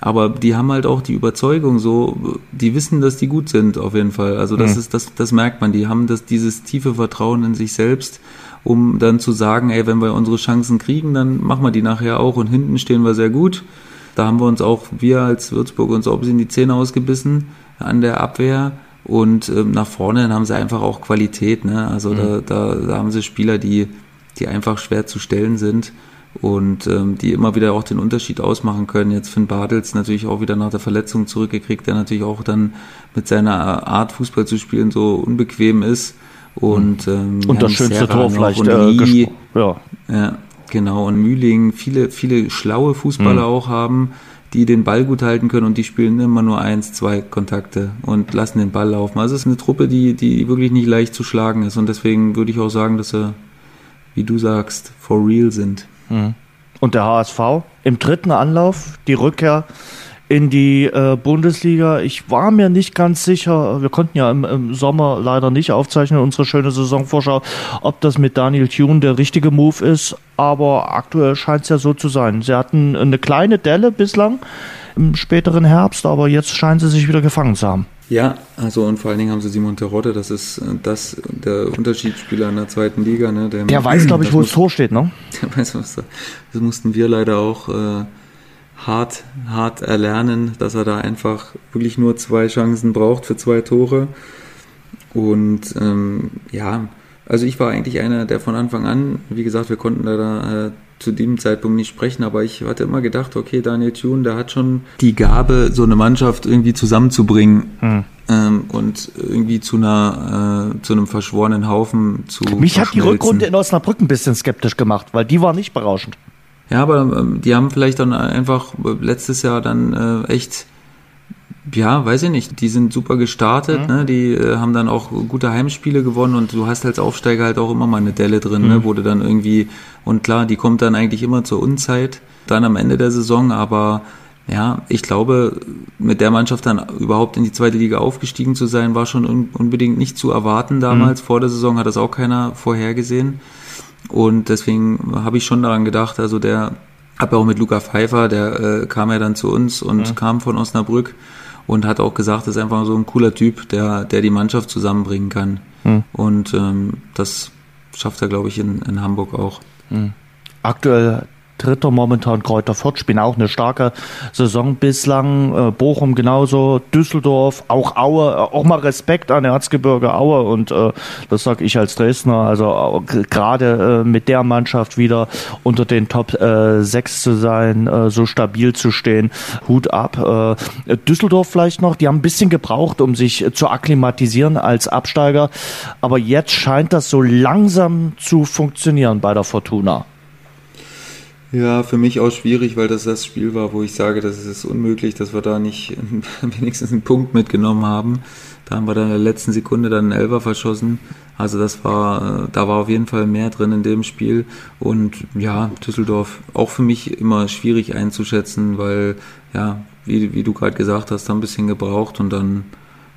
Speaker 3: Aber die haben halt auch die Überzeugung so, die wissen, dass die gut sind auf jeden Fall. Also das mhm. ist, das, das merkt man. Die haben das, dieses tiefe Vertrauen in sich selbst, um dann zu sagen, ey, wenn wir unsere Chancen kriegen, dann machen wir die nachher auch und hinten stehen wir sehr gut. Da haben wir uns auch, wir als Würzburg uns auch ein bisschen die Zähne ausgebissen an der Abwehr. Und ähm, nach vorne dann haben sie einfach auch Qualität. Ne? Also mhm. da, da, da haben sie Spieler, die, die einfach schwer zu stellen sind und ähm, die immer wieder auch den Unterschied ausmachen können. Jetzt Finn Bartels natürlich auch wieder nach der Verletzung zurückgekriegt, der natürlich auch dann mit seiner Art Fußball zu spielen so unbequem ist. Und, ähm,
Speaker 2: und das schönste Serra Tor vielleicht.
Speaker 3: Äh, ja. ja, genau. Und Mühling, viele, viele schlaue Fußballer mhm. auch haben, die den Ball gut halten können und die spielen immer nur eins, zwei Kontakte und lassen den Ball laufen. Also es ist eine Truppe, die, die wirklich nicht leicht zu schlagen ist und deswegen würde ich auch sagen, dass sie, wie du sagst, for real sind.
Speaker 2: Und der HSV im dritten Anlauf, die Rückkehr in die äh, Bundesliga. Ich war mir nicht ganz sicher, wir konnten ja im, im, Sommer leider nicht aufzeichnen, unsere schöne Saisonvorschau, ob das mit Daniel Thune der richtige Move ist, aber aktuell scheint es ja so zu sein. Sie hatten eine kleine Delle bislang im späteren Herbst, aber jetzt scheinen sie sich wieder gefangen zu haben.
Speaker 3: Ja, also und vor allen Dingen haben sie Simon Terodde, das ist äh, das der Unterschiedsspieler in der zweiten Liga. Ne?
Speaker 2: Der, der weiß, glaube ich, wo es Tor steht, ne?
Speaker 3: Der weiß, was da. Das mussten wir leider auch äh, hart, hart erlernen, dass er da einfach wirklich nur zwei Chancen braucht für zwei Tore. Und ähm, ja, also ich war eigentlich einer, der von Anfang an, wie gesagt, wir konnten leider äh, zu dem Zeitpunkt nicht sprechen, aber ich hatte immer gedacht, okay, Daniel Thune, der hat schon die Gabe, so eine Mannschaft irgendwie zusammenzubringen hm. ähm, und irgendwie zu einer äh, zu einem verschworenen Haufen zu.
Speaker 2: Mich hat die Rückrunde in Osnabrück ein bisschen skeptisch gemacht, weil die war nicht berauschend.
Speaker 3: Ja, aber ähm, die haben vielleicht dann einfach letztes Jahr dann äh, echt ja, weiß ich nicht. Die sind super gestartet, mhm. ne? Die äh, haben dann auch gute Heimspiele gewonnen und du hast als Aufsteiger halt auch immer mal eine Delle drin, ne? mhm. ne? Wo du dann irgendwie, und klar, die kommt dann eigentlich immer zur Unzeit, dann am Ende der Saison, aber ja, ich glaube, mit der Mannschaft dann überhaupt in die zweite Liga aufgestiegen zu sein, war schon un unbedingt nicht zu erwarten damals. Mhm. Vor der Saison hat das auch keiner vorhergesehen. Und deswegen habe ich schon daran gedacht, also der, habe auch mit Luca Pfeiffer, der äh, kam ja dann zu uns und mhm. kam von Osnabrück und hat auch gesagt, ist einfach so ein cooler Typ, der, der die Mannschaft zusammenbringen kann. Mhm. Und ähm, das schafft er, glaube ich, in, in Hamburg auch. Mhm.
Speaker 2: Aktuell Dritter momentan Kräuter Fürth spielen auch eine starke Saison bislang. Äh, Bochum genauso, Düsseldorf, auch Aue, äh, auch mal Respekt an Erzgebirge Aue und äh, das sage ich als Dresdner. Also äh, gerade äh, mit der Mannschaft wieder unter den Top äh, 6 zu sein, äh, so stabil zu stehen, Hut ab. Äh, Düsseldorf vielleicht noch, die haben ein bisschen gebraucht, um sich zu akklimatisieren als Absteiger, aber jetzt scheint das so langsam zu funktionieren bei der Fortuna.
Speaker 3: Ja, für mich auch schwierig, weil das das Spiel war, wo ich sage, das ist unmöglich, dass wir da nicht wenigstens einen Punkt mitgenommen haben. Da haben wir dann in der letzten Sekunde dann einen Elfer verschossen. Also das war, da war auf jeden Fall mehr drin in dem Spiel. Und ja, Düsseldorf auch für mich immer schwierig einzuschätzen, weil ja, wie, wie du gerade gesagt hast, haben ein bisschen gebraucht und dann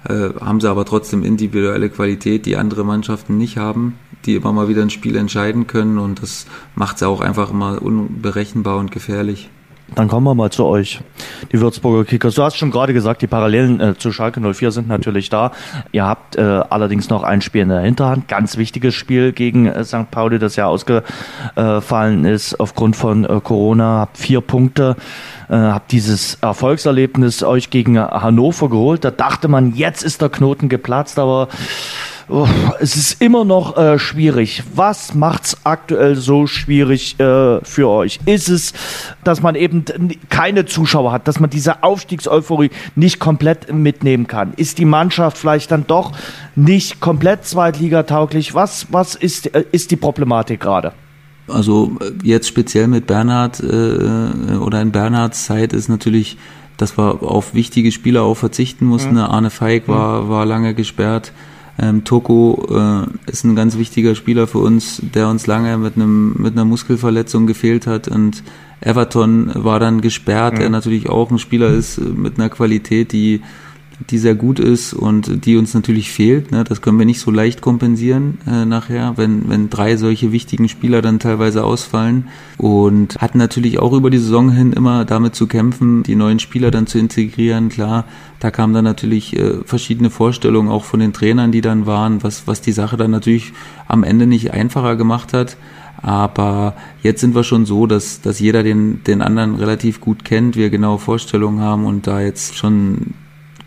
Speaker 3: äh, haben sie aber trotzdem individuelle Qualität, die andere Mannschaften nicht haben die immer mal wieder ein Spiel entscheiden können und das macht es auch einfach immer unberechenbar und gefährlich.
Speaker 2: Dann kommen wir mal zu euch, die Würzburger Kickers. Du hast schon gerade gesagt, die Parallelen äh, zu Schalke 04 sind natürlich da. Ihr habt äh, allerdings noch ein Spiel in der Hinterhand, ganz wichtiges Spiel gegen äh, St. Pauli, das ja ausgefallen ist aufgrund von äh, Corona. Habt vier Punkte, äh, habt dieses Erfolgserlebnis euch gegen Hannover geholt. Da dachte man, jetzt ist der Knoten geplatzt, aber oh, es ist immer noch äh, schwierig. Was macht's aktuell so schwierig äh, für euch? Ist es, dass man eben keine Zuschauer hat, dass man diese Aufstiegseuphorie nicht komplett mitnehmen kann? Ist die Mannschaft vielleicht dann doch nicht komplett zweitligatauglich? Was, was ist, äh, ist die Problematik gerade?
Speaker 3: Also äh, jetzt speziell mit Bernhard äh, oder in Bernhards Zeit ist natürlich, dass wir auf wichtige Spieler auch verzichten mussten. Mhm. Arne Feig war, war lange gesperrt. Ähm, Toko äh, ist ein ganz wichtiger Spieler für uns, der uns lange mit einem mit einer Muskelverletzung gefehlt hat und Everton war dann gesperrt, mhm. der natürlich auch ein Spieler ist mit einer Qualität, die die sehr gut ist und die uns natürlich fehlt. Ne? Das können wir nicht so leicht kompensieren äh, nachher, wenn, wenn drei solche wichtigen Spieler dann teilweise ausfallen. Und hatten natürlich auch über die Saison hin immer damit zu kämpfen, die neuen Spieler dann zu integrieren. Klar, da kamen dann natürlich äh, verschiedene Vorstellungen auch von den Trainern, die dann waren, was, was die Sache dann natürlich am Ende nicht einfacher gemacht hat. Aber jetzt sind wir schon so, dass, dass jeder den, den anderen relativ gut kennt, wir genaue Vorstellungen haben und da jetzt schon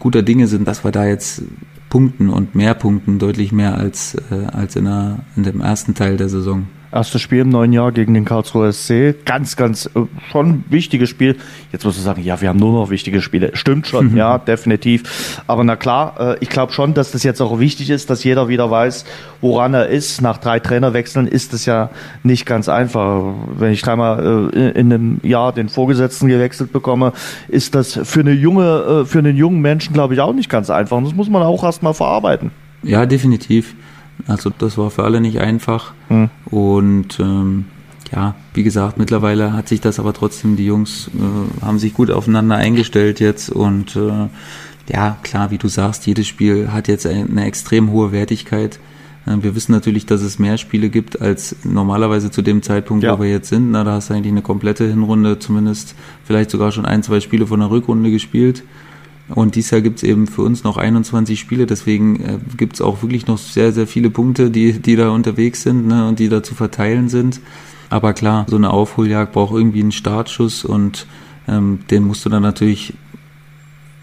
Speaker 3: guter Dinge sind, dass wir da jetzt punkten und mehr punkten, deutlich mehr als, äh, als in, der, in dem ersten Teil der Saison.
Speaker 2: Erstes Spiel im neuen Jahr gegen den Karlsruher SC. Ganz, ganz äh, schon wichtiges Spiel. Jetzt musst du sagen, ja, wir haben nur noch wichtige Spiele. Stimmt schon, ja, definitiv. Aber na klar, äh, ich glaube schon, dass das jetzt auch wichtig ist, dass jeder wieder weiß, woran er ist. Nach drei Trainerwechseln ist es ja nicht ganz einfach. Wenn ich dreimal äh, in einem Jahr den Vorgesetzten gewechselt bekomme, ist das für eine junge, für einen jungen Menschen, glaube ich, auch nicht ganz einfach. Und das muss man auch erstmal verarbeiten.
Speaker 3: Ja, definitiv. Also das war für alle nicht einfach. Mhm. Und ähm, ja, wie gesagt, mittlerweile hat sich das aber trotzdem, die Jungs äh, haben sich gut aufeinander eingestellt jetzt und äh, ja, klar, wie du sagst, jedes Spiel hat jetzt eine extrem hohe Wertigkeit. Äh, wir wissen natürlich, dass es mehr Spiele gibt als normalerweise zu dem Zeitpunkt, ja. wo wir jetzt sind. Na, da hast du eigentlich eine komplette Hinrunde, zumindest vielleicht sogar schon ein, zwei Spiele von der Rückrunde gespielt. Und dieses Jahr gibt es eben für uns noch 21 Spiele, deswegen äh, gibt es auch wirklich noch sehr, sehr viele Punkte, die, die da unterwegs sind ne, und die da zu verteilen sind. Aber klar, so eine Aufholjagd braucht irgendwie einen Startschuss und ähm, den musst du dann natürlich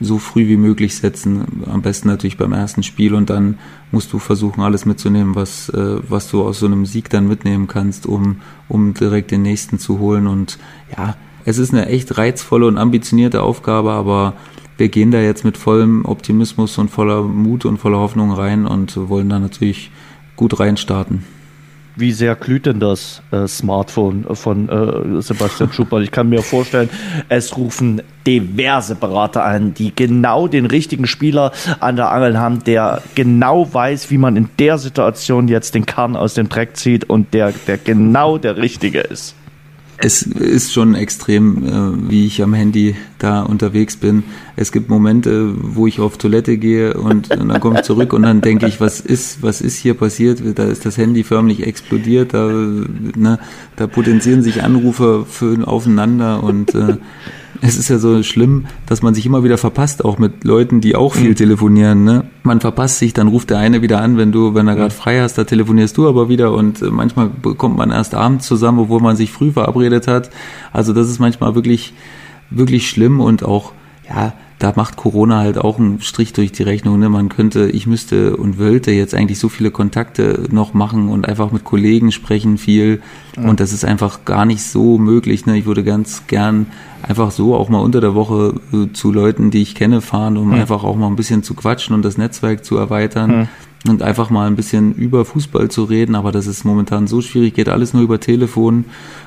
Speaker 3: so früh wie möglich setzen. Am besten natürlich beim ersten Spiel und dann musst du versuchen, alles mitzunehmen, was, äh, was du aus so einem Sieg dann mitnehmen kannst, um, um direkt den nächsten zu holen. Und ja, es ist eine echt reizvolle und ambitionierte Aufgabe, aber wir gehen da jetzt mit vollem Optimismus und voller Mut und voller Hoffnung rein und wollen da natürlich gut reinstarten.
Speaker 2: Wie sehr glüht denn das äh, Smartphone von äh, Sebastian Schubert? Ich kann mir vorstellen, es rufen diverse Berater an, die genau den richtigen Spieler an der Angel haben, der genau weiß, wie man in der Situation jetzt den Kern aus dem Dreck zieht und der, der genau der Richtige ist.
Speaker 3: Es ist schon extrem, äh, wie ich am Handy da unterwegs bin. Es gibt Momente, wo ich auf Toilette gehe und, und dann komme ich zurück und dann denke ich, was ist, was ist hier passiert? Da ist das Handy förmlich explodiert, da, ne, da potenzieren sich Anrufe für, aufeinander und äh, es ist ja so schlimm, dass man sich immer wieder verpasst, auch mit Leuten, die auch viel mhm. telefonieren. Ne? Man verpasst sich, dann ruft der eine wieder an, wenn du, wenn er gerade frei hast, da telefonierst du aber wieder und äh, manchmal bekommt man erst abends zusammen, obwohl man sich früh verabredet hat. Also das ist manchmal wirklich, wirklich schlimm und auch, ja, da macht Corona halt auch einen Strich durch die Rechnung. Ne? Man könnte, ich müsste und wollte jetzt eigentlich so viele Kontakte noch machen und einfach mit Kollegen sprechen viel. Und das ist einfach gar nicht so möglich. Ne? Ich würde ganz gern einfach so auch mal unter der Woche äh, zu Leuten, die ich kenne, fahren, um mhm. einfach auch mal ein bisschen zu quatschen und das Netzwerk zu erweitern. Mhm und einfach mal ein bisschen über Fußball zu reden, aber das ist momentan so schwierig, geht alles nur über Telefon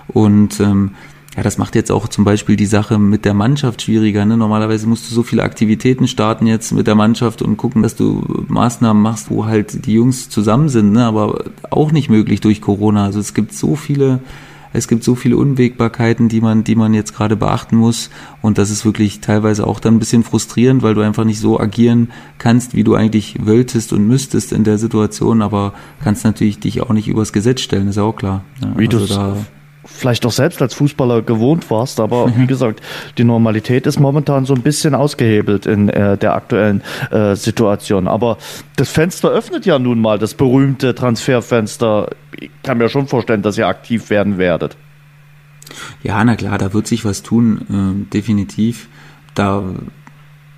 Speaker 3: und ähm, ja, das macht jetzt auch zum Beispiel die Sache mit der Mannschaft schwieriger. Ne? Normalerweise musst du so viele Aktivitäten starten jetzt mit der Mannschaft und gucken, dass du Maßnahmen machst, wo halt die Jungs zusammen sind, ne? aber auch nicht möglich durch Corona. Also es gibt so viele, es gibt so viele Unwägbarkeiten, die man, die man jetzt gerade beachten muss. Und das ist wirklich teilweise auch dann ein bisschen frustrierend, weil du einfach nicht so agieren kannst, wie du eigentlich wolltest und müsstest in der Situation, aber kannst natürlich dich auch nicht übers Gesetz stellen, ist ja auch klar.
Speaker 2: Ne? Wie also vielleicht auch selbst als Fußballer gewohnt warst, aber mhm. wie gesagt, die Normalität ist momentan so ein bisschen ausgehebelt in äh, der aktuellen äh, Situation. Aber das Fenster öffnet ja nun mal, das berühmte Transferfenster. Ich kann mir schon vorstellen, dass ihr aktiv werden werdet.
Speaker 3: Ja, na klar, da wird sich was tun, äh, definitiv. Da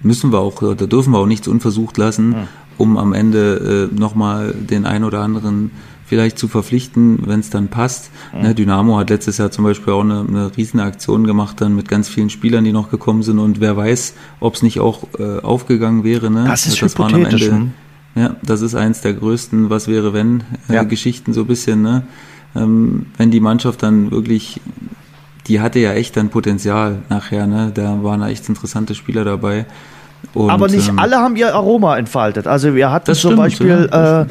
Speaker 3: müssen wir auch, da dürfen wir auch nichts unversucht lassen, mhm. um am Ende äh, nochmal den ein oder anderen vielleicht zu verpflichten, wenn es dann passt. Mhm. Ne, Dynamo hat letztes Jahr zum Beispiel auch eine, eine riesen Aktion gemacht dann mit ganz vielen Spielern, die noch gekommen sind und wer weiß, ob es nicht auch äh, aufgegangen wäre. Ne?
Speaker 2: Das ist das waren am Ende, hm?
Speaker 3: Ja, das ist eins der größten Was wäre wenn äh, ja. Geschichten so ein bisschen. Ne? Ähm, wenn die Mannschaft dann wirklich die hatte ja echt dann Potenzial nachher, ne? Da waren echt interessante Spieler dabei.
Speaker 2: Und, aber nicht ähm, alle haben ihr Aroma entfaltet. Also wir hatten zum stimmt, Beispiel ja, äh,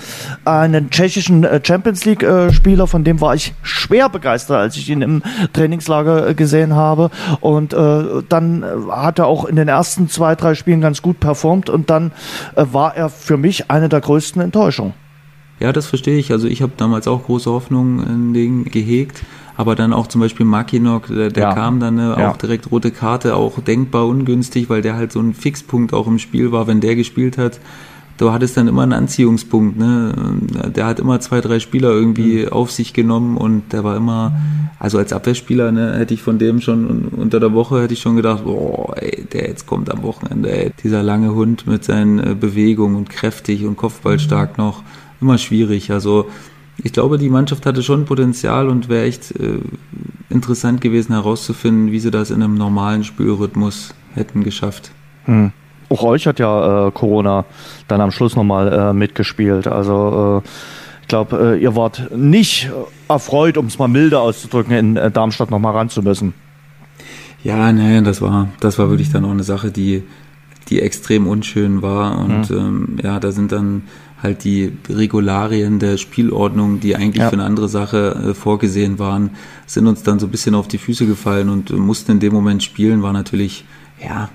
Speaker 2: einen tschechischen äh, Champions League äh, von dem war ich schwer begeistert, als ich ihn im Trainingslager äh, gesehen habe. Und äh, dann hat er auch in den ersten zwei, drei Spielen ganz gut performt und dann äh, war er für mich eine der größten Enttäuschungen.
Speaker 3: Ja, das verstehe ich. Also ich habe damals auch große Hoffnungen in den gehegt aber dann auch zum Beispiel Makinok, der, der ja. kam dann ne, ja. auch direkt rote Karte, auch denkbar ungünstig, weil der halt so ein Fixpunkt auch im Spiel war, wenn der gespielt hat. Du hattest dann immer einen Anziehungspunkt, ne? Der hat immer zwei, drei Spieler irgendwie mhm. auf sich genommen und der war immer, also als Abwehrspieler, ne, hätte ich von dem schon unter der Woche hätte ich schon gedacht, boah, ey, der jetzt kommt am Wochenende, ey, dieser lange Hund mit seinen äh, Bewegungen und kräftig und Kopfballstark mhm. noch, immer schwierig. Also ich glaube, die Mannschaft hatte schon Potenzial und wäre echt äh, interessant gewesen herauszufinden, wie sie das in einem normalen Spielrhythmus hätten geschafft.
Speaker 2: Hm. Auch euch hat ja äh, Corona dann am Schluss nochmal äh, mitgespielt. Also äh, ich glaube, äh, ihr wart nicht erfreut, um es mal milde auszudrücken, in äh, Darmstadt nochmal ran zu müssen.
Speaker 3: Ja, nee, das war, das war wirklich dann auch eine Sache, die, die extrem unschön war. Und hm. ähm, ja, da sind dann halt die Regularien der Spielordnung, die eigentlich ja. für eine andere Sache äh, vorgesehen waren, sind uns dann so ein bisschen auf die Füße gefallen und äh, mussten in dem Moment spielen, war natürlich, ja,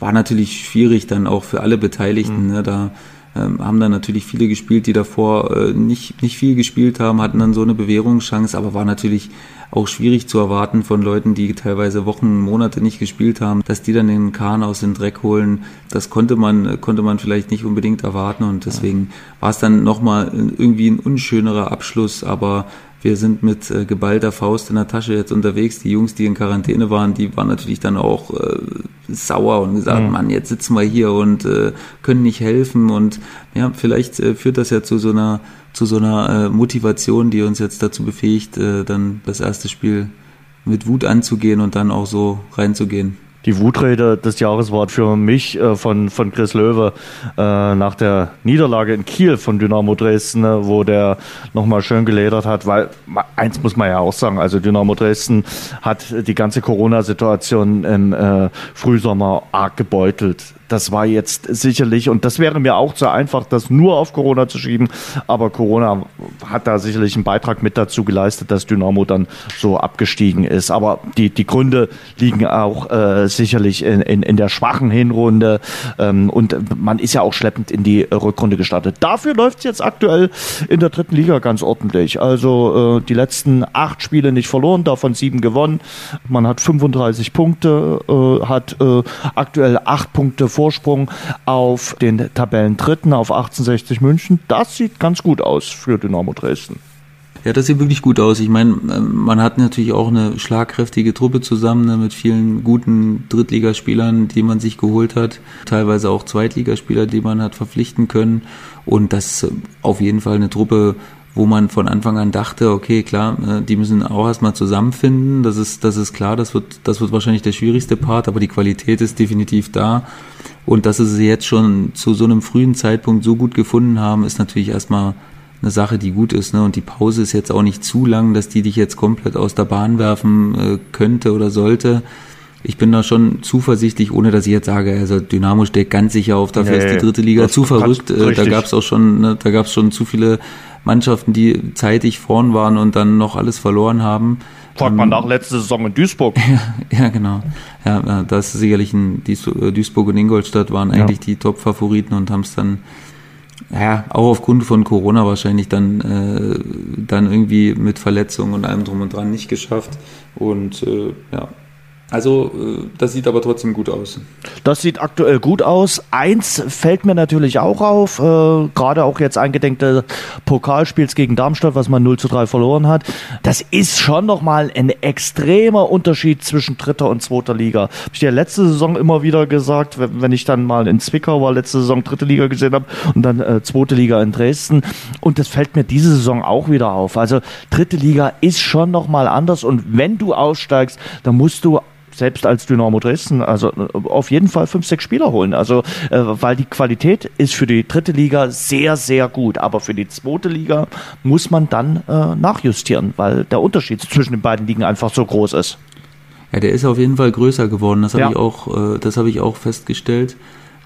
Speaker 3: war natürlich schwierig dann auch für alle Beteiligten. Mhm. Ne? Da ähm, haben dann natürlich viele gespielt, die davor äh, nicht, nicht viel gespielt haben, hatten dann so eine Bewährungschance, aber war natürlich auch schwierig zu erwarten von Leuten, die teilweise Wochen, Monate nicht gespielt haben, dass die dann den Kahn aus dem Dreck holen. Das konnte man, konnte man vielleicht nicht unbedingt erwarten und deswegen war es dann nochmal irgendwie ein unschönerer Abschluss, aber wir sind mit äh, geballter Faust in der Tasche jetzt unterwegs. Die Jungs, die in Quarantäne waren, die waren natürlich dann auch äh, sauer und gesagt, mhm. Mann, jetzt sitzen wir hier und äh, können nicht helfen. Und ja, vielleicht äh, führt das ja zu so einer, zu so einer äh, Motivation, die uns jetzt dazu befähigt, äh, dann das erste Spiel mit Wut anzugehen und dann auch so reinzugehen
Speaker 2: die Wutrede des Jahres war für mich äh, von, von Chris Löwe äh, nach der Niederlage in Kiel von Dynamo Dresden, ne, wo der nochmal schön geledert hat, weil eins muss man ja auch sagen, also Dynamo Dresden hat die ganze Corona-Situation im äh, Frühsommer arg gebeutelt. Das war jetzt sicherlich, und das wäre mir auch zu einfach, das nur auf Corona zu schieben, aber Corona hat da sicherlich einen Beitrag mit dazu geleistet, dass Dynamo dann so abgestiegen ist. Aber die, die Gründe liegen auch äh, sicherlich in, in, in der schwachen Hinrunde ähm, und man ist ja auch schleppend in die Rückrunde gestartet. Dafür läuft es jetzt aktuell in der dritten Liga ganz ordentlich. Also äh, die letzten acht Spiele nicht verloren, davon sieben gewonnen. Man hat 35 Punkte, äh, hat äh, aktuell acht Punkte Vorsprung auf den Tabellendritten, auf 1860 München. Das sieht ganz gut aus für Dynamo Dresden.
Speaker 3: Ja, das sieht wirklich gut aus. Ich meine, ähm, man hat natürlich auch eine schlagkräftige Truppe zusammen ne, mit vielen guten Drittligaspielern, die man sich geholt hat. Teilweise auch Zweitligaspieler, die man hat verpflichten können. Und das ist auf jeden Fall eine Truppe, wo man von Anfang an dachte, okay, klar, äh, die müssen auch erstmal zusammenfinden. Das ist, das ist klar, das wird, das wird wahrscheinlich der schwierigste Part, aber die Qualität ist definitiv da. Und dass sie sie jetzt schon zu so einem frühen Zeitpunkt so gut gefunden haben, ist natürlich erstmal eine Sache, die gut ist. Ne? Und die Pause ist jetzt auch nicht zu lang, dass die dich jetzt komplett aus der Bahn werfen äh, könnte oder sollte. Ich bin da schon zuversichtlich, ohne dass ich jetzt sage, also Dynamo steht ganz sicher auf, dafür nee, ist die dritte Liga zu verrückt. Äh, da gab es auch schon, ne, da gab es schon zu viele Mannschaften, die zeitig vorn waren und dann noch alles verloren haben.
Speaker 2: Fragt man ähm, nach letzte Saison in Duisburg.
Speaker 3: Ja, ja genau. Ja, das ist sicherlich ein äh, Duisburg und Ingolstadt waren eigentlich ja. die Top-Favoriten und haben es dann ja, auch aufgrund von Corona wahrscheinlich dann, äh, dann irgendwie mit Verletzungen und allem drum und dran nicht geschafft. Und äh, ja, also äh, das sieht aber trotzdem gut aus.
Speaker 2: Das sieht aktuell gut aus. Eins fällt mir natürlich auch auf, äh, gerade auch jetzt eingedenk des Pokalspiels gegen Darmstadt, was man 0 zu 3 verloren hat. Das ist schon nochmal ein extremer Unterschied zwischen dritter und zweiter Liga. Habe ich dir letzte Saison immer wieder gesagt, wenn ich dann mal in Zwickau war, letzte Saison dritte Liga gesehen habe und dann äh, zweite Liga in Dresden. Und das fällt mir diese Saison auch wieder auf. Also dritte Liga ist schon nochmal anders und wenn du aussteigst, dann musst du selbst als Dynamo Dresden, also äh, auf jeden Fall fünf, sechs Spieler holen. Also, äh, weil die Qualität ist für die dritte Liga sehr, sehr gut. Aber für die zweite Liga muss man dann äh, nachjustieren, weil der Unterschied zwischen den beiden Ligen einfach so groß ist.
Speaker 3: Ja, der ist auf jeden Fall größer geworden. Das habe ja. ich auch, äh, das habe ich auch festgestellt.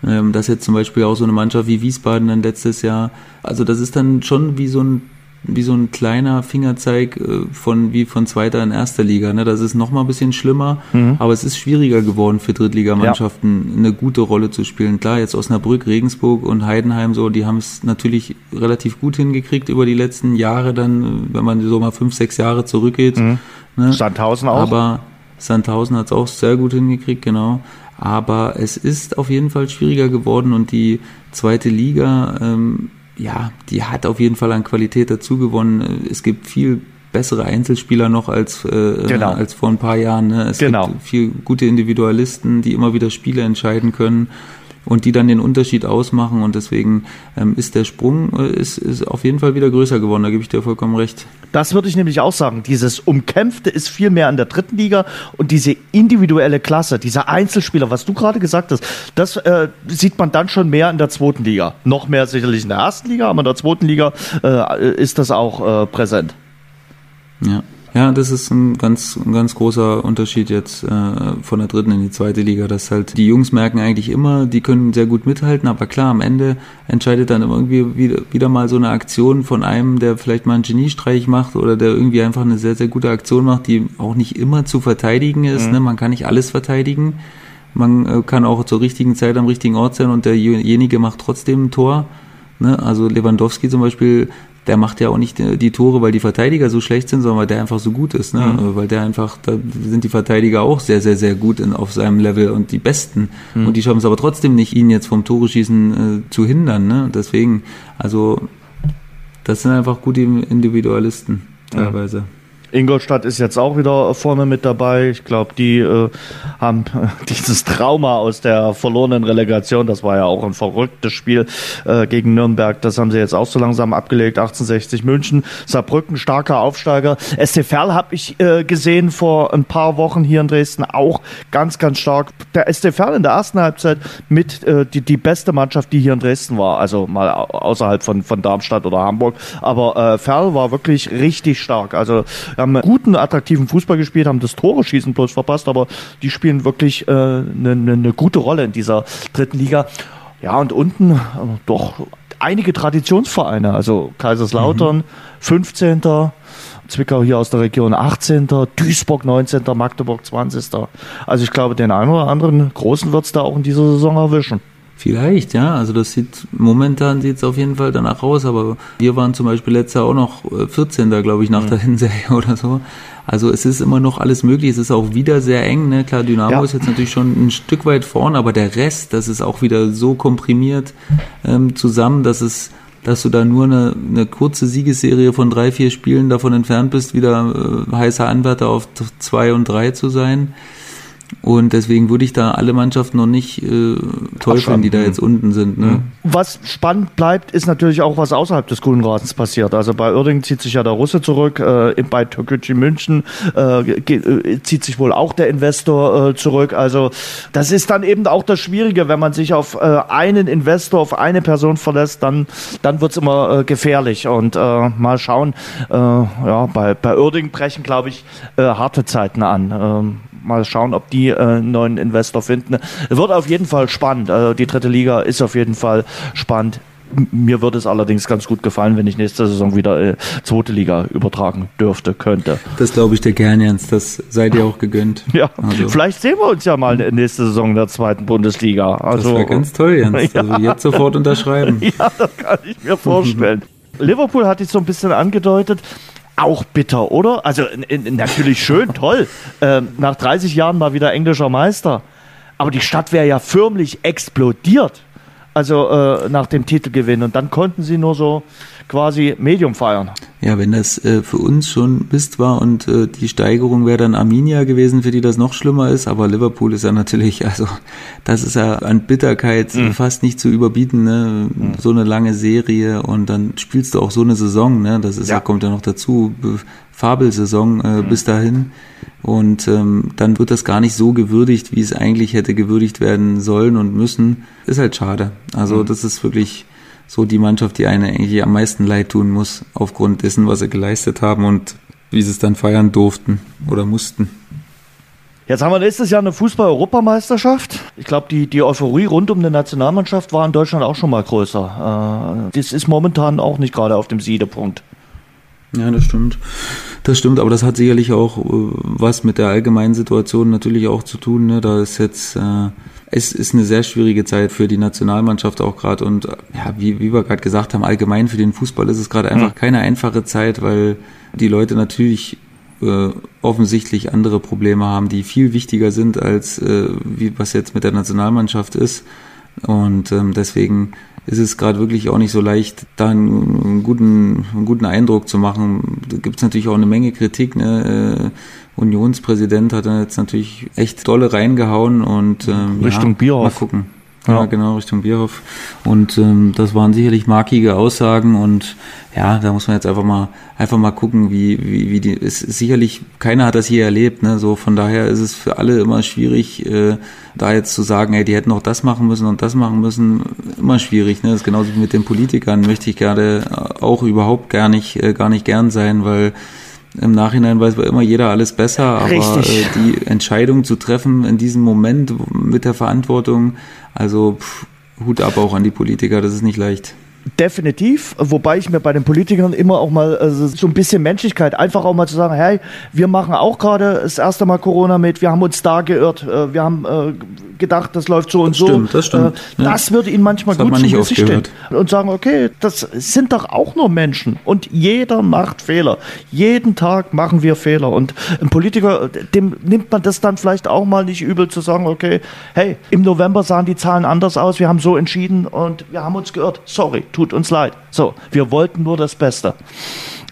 Speaker 3: Ähm, dass jetzt zum Beispiel auch so eine Mannschaft wie Wiesbaden dann letztes Jahr, also das ist dann schon wie so ein wie so ein kleiner Fingerzeig äh, von wie von zweiter in erster Liga. Ne? Das ist noch mal ein bisschen schlimmer, mhm. aber es ist schwieriger geworden für Drittligamannschaften ja. eine gute Rolle zu spielen. Klar, jetzt Osnabrück, Regensburg und Heidenheim so, die haben es natürlich relativ gut hingekriegt über die letzten Jahre. Dann, wenn man so mal fünf, sechs Jahre zurückgeht. Mhm.
Speaker 2: Ne? Sandhausen auch.
Speaker 3: Aber Sandhausen hat es auch sehr gut hingekriegt, genau. Aber es ist auf jeden Fall schwieriger geworden und die zweite Liga ähm, ja, die hat auf jeden Fall an Qualität dazu gewonnen. Es gibt viel bessere Einzelspieler noch als, äh, genau. als vor ein paar Jahren. Ne? Es genau. gibt viel gute Individualisten, die immer wieder Spiele entscheiden können und die dann den Unterschied ausmachen und deswegen ähm, ist der Sprung äh, ist, ist auf jeden Fall wieder größer geworden, da gebe ich dir vollkommen recht.
Speaker 2: Das würde ich nämlich auch sagen. Dieses Umkämpfte ist viel mehr in der dritten Liga und diese individuelle Klasse, dieser Einzelspieler, was du gerade gesagt hast, das äh, sieht man dann schon mehr in der zweiten Liga. Noch mehr sicherlich in der ersten Liga, aber in der zweiten Liga äh, ist das auch äh, präsent.
Speaker 3: Ja. Ja, das ist ein ganz, ein ganz großer Unterschied jetzt äh, von der dritten in die zweite Liga, dass halt die Jungs merken eigentlich immer, die können sehr gut mithalten, aber klar, am Ende entscheidet dann irgendwie wieder, wieder mal so eine Aktion von einem, der vielleicht mal einen Geniestreich macht oder der irgendwie einfach eine sehr, sehr gute Aktion macht, die auch nicht immer zu verteidigen ist. Mhm. Ne? Man kann nicht alles verteidigen. Man äh, kann auch zur richtigen Zeit am richtigen Ort sein und derjenige macht trotzdem ein Tor. Ne? Also Lewandowski zum Beispiel der macht ja auch nicht die Tore, weil die Verteidiger so schlecht sind, sondern weil der einfach so gut ist. Ne? Mhm. Weil der einfach, da sind die Verteidiger auch sehr, sehr, sehr gut in, auf seinem Level und die Besten. Mhm. Und die schaffen es aber trotzdem nicht, ihn jetzt vom Tore schießen äh, zu hindern. Ne? Deswegen, also das sind einfach gute Individualisten teilweise. Mhm.
Speaker 2: Ingolstadt ist jetzt auch wieder vorne mit dabei. Ich glaube, die äh, haben dieses Trauma aus der verlorenen Relegation, das war ja auch ein verrücktes Spiel äh, gegen Nürnberg, das haben sie jetzt auch so langsam abgelegt. 1860 München, Saarbrücken, starker Aufsteiger. SC Verl habe ich äh, gesehen vor ein paar Wochen hier in Dresden, auch ganz, ganz stark. Der SC Verl in der ersten Halbzeit mit äh, die, die beste Mannschaft, die hier in Dresden war, also mal außerhalb von, von Darmstadt oder Hamburg. Aber äh, Verl war wirklich richtig stark. Also haben einen guten, attraktiven Fußball gespielt, haben das Tore schießen bloß verpasst, aber die spielen wirklich eine äh, ne, ne, ne gute Rolle in dieser dritten Liga. Ja, und unten äh, doch einige Traditionsvereine, also Kaiserslautern, mhm. 15. Zwickau hier aus der Region 18., Duisburg 19., Magdeburg 20. Also ich glaube, den einen oder anderen Großen wird es da auch in dieser Saison erwischen.
Speaker 3: Vielleicht, ja. Also das sieht momentan sieht es auf jeden Fall danach aus, aber wir waren zum Beispiel letztes Jahr auch noch 14. Äh, glaube ich, nach mhm. der Hinserie oder so. Also es ist immer noch alles möglich. Es ist auch wieder sehr eng. Ne? Klar, Dynamo ja. ist jetzt natürlich schon ein Stück weit vorn, aber der Rest, das ist auch wieder so komprimiert ähm, zusammen, dass es dass du da nur eine, eine kurze Siegesserie von drei, vier Spielen davon entfernt bist, wieder äh, heißer Anwärter auf zwei und drei zu sein. Und deswegen würde ich da alle Mannschaften noch nicht äh, teufeln, die da jetzt unten sind. Ne?
Speaker 2: Was spannend bleibt, ist natürlich auch, was außerhalb des grünen Rasens passiert. Also bei Oerding zieht sich ja der Russe zurück, äh, bei Türkgücü München äh, äh, zieht sich wohl auch der Investor äh, zurück. Also das ist dann eben auch das Schwierige, wenn man sich auf äh, einen Investor, auf eine Person verlässt, dann, dann wird's immer äh, gefährlich. Und mal schauen, ja, bei, bei Oerding brechen, glaube ich, harte Zeiten an. Ähm, mal schauen, ob die äh, einen neuen Investor finden. Wird auf jeden Fall spannend. Also die dritte Liga ist auf jeden Fall spannend. Mir würde es allerdings ganz gut gefallen, wenn ich nächste Saison wieder äh, zweite Liga übertragen dürfte, könnte.
Speaker 3: Das glaube ich dir gern, Jens. Das seid ihr auch gegönnt.
Speaker 2: Ja, also. vielleicht sehen wir uns ja mal nächste Saison in der zweiten Bundesliga.
Speaker 3: Also, das wäre ganz toll, Jens. Ja. Also jetzt sofort unterschreiben.
Speaker 2: Ja, das kann ich mir vorstellen. Liverpool hatte ich so ein bisschen angedeutet auch bitter, oder? Also natürlich schön, toll. Ähm, nach 30 Jahren mal wieder englischer Meister. Aber die Stadt wäre ja förmlich explodiert. Also äh, nach dem Titelgewinn. Und dann konnten sie nur so quasi Medium feiern.
Speaker 3: Ja, wenn das äh, für uns schon Mist war und äh, die Steigerung wäre dann Arminia gewesen, für die das noch schlimmer ist, aber Liverpool ist ja natürlich, also das ist ja an Bitterkeit mhm. fast nicht zu überbieten, ne? Mhm. So eine lange Serie und dann spielst du auch so eine Saison, ne? Das ist ja, kommt ja noch dazu. Fabelsaison äh, mhm. bis dahin. Und ähm, dann wird das gar nicht so gewürdigt, wie es eigentlich hätte gewürdigt werden sollen und müssen. Ist halt schade. Also mhm. das ist wirklich so die Mannschaft, die eine eigentlich am meisten leid tun muss, aufgrund dessen, was sie geleistet haben und wie sie es dann feiern durften oder mussten.
Speaker 2: Jetzt haben wir nächstes Jahr eine Fußball-Europameisterschaft. Ich glaube, die, die Euphorie rund um die Nationalmannschaft war in Deutschland auch schon mal größer. Äh, das ist momentan auch nicht gerade auf dem Siedepunkt.
Speaker 3: Ja, das stimmt. Das stimmt, aber das hat sicherlich auch äh, was mit der allgemeinen Situation natürlich auch zu tun. Ne? Da ist jetzt, äh, es ist eine sehr schwierige Zeit für die Nationalmannschaft auch gerade und ja, wie, wie wir gerade gesagt haben, allgemein für den Fußball ist es gerade einfach mhm. keine einfache Zeit, weil die Leute natürlich äh, offensichtlich andere Probleme haben, die viel wichtiger sind als äh, wie was jetzt mit der Nationalmannschaft ist. Und ähm, deswegen ist es gerade wirklich auch nicht so leicht, da einen, einen, guten, einen guten Eindruck zu machen. Da gibt es natürlich auch eine Menge Kritik. Ne? Äh, Unionspräsident hat dann jetzt natürlich echt dolle reingehauen und
Speaker 2: ähm, Richtung ja, Bierhoff.
Speaker 3: Mal gucken. Ja, genau, Richtung Bierhof. Und ähm, das waren sicherlich markige Aussagen und ja, da muss man jetzt einfach mal einfach mal gucken, wie, wie, wie die ist sicherlich, keiner hat das hier erlebt, ne? So von daher ist es für alle immer schwierig, äh, da jetzt zu sagen, ey, die hätten auch das machen müssen und das machen müssen, immer schwierig, ne? Das ist genauso wie mit den Politikern, möchte ich gerade auch überhaupt gar nicht, äh, gar nicht gern sein, weil im Nachhinein weiß immer jeder alles besser, aber äh, die Entscheidung zu treffen in diesem Moment mit der Verantwortung, also pff, Hut ab auch an die Politiker, das ist nicht leicht.
Speaker 2: Definitiv, wobei ich mir bei den Politikern immer auch mal also so ein bisschen Menschlichkeit, einfach auch mal zu sagen, hey, wir machen auch gerade das erste Mal Corona mit, wir haben uns da geirrt, äh, wir haben äh, gedacht, das läuft so und
Speaker 3: das so. Stimmt, das stimmt.
Speaker 2: Äh, das würde ihnen manchmal das gut man zum Gesicht stehen und sagen, okay, das sind doch auch nur Menschen und jeder macht Fehler. Jeden Tag machen wir Fehler und ein Politiker, dem nimmt man das dann vielleicht auch mal nicht übel zu sagen, okay, hey, im November sahen die Zahlen anders aus, wir haben so entschieden und wir haben uns geirrt. Sorry, tut uns leid. So, wir wollten nur das Beste.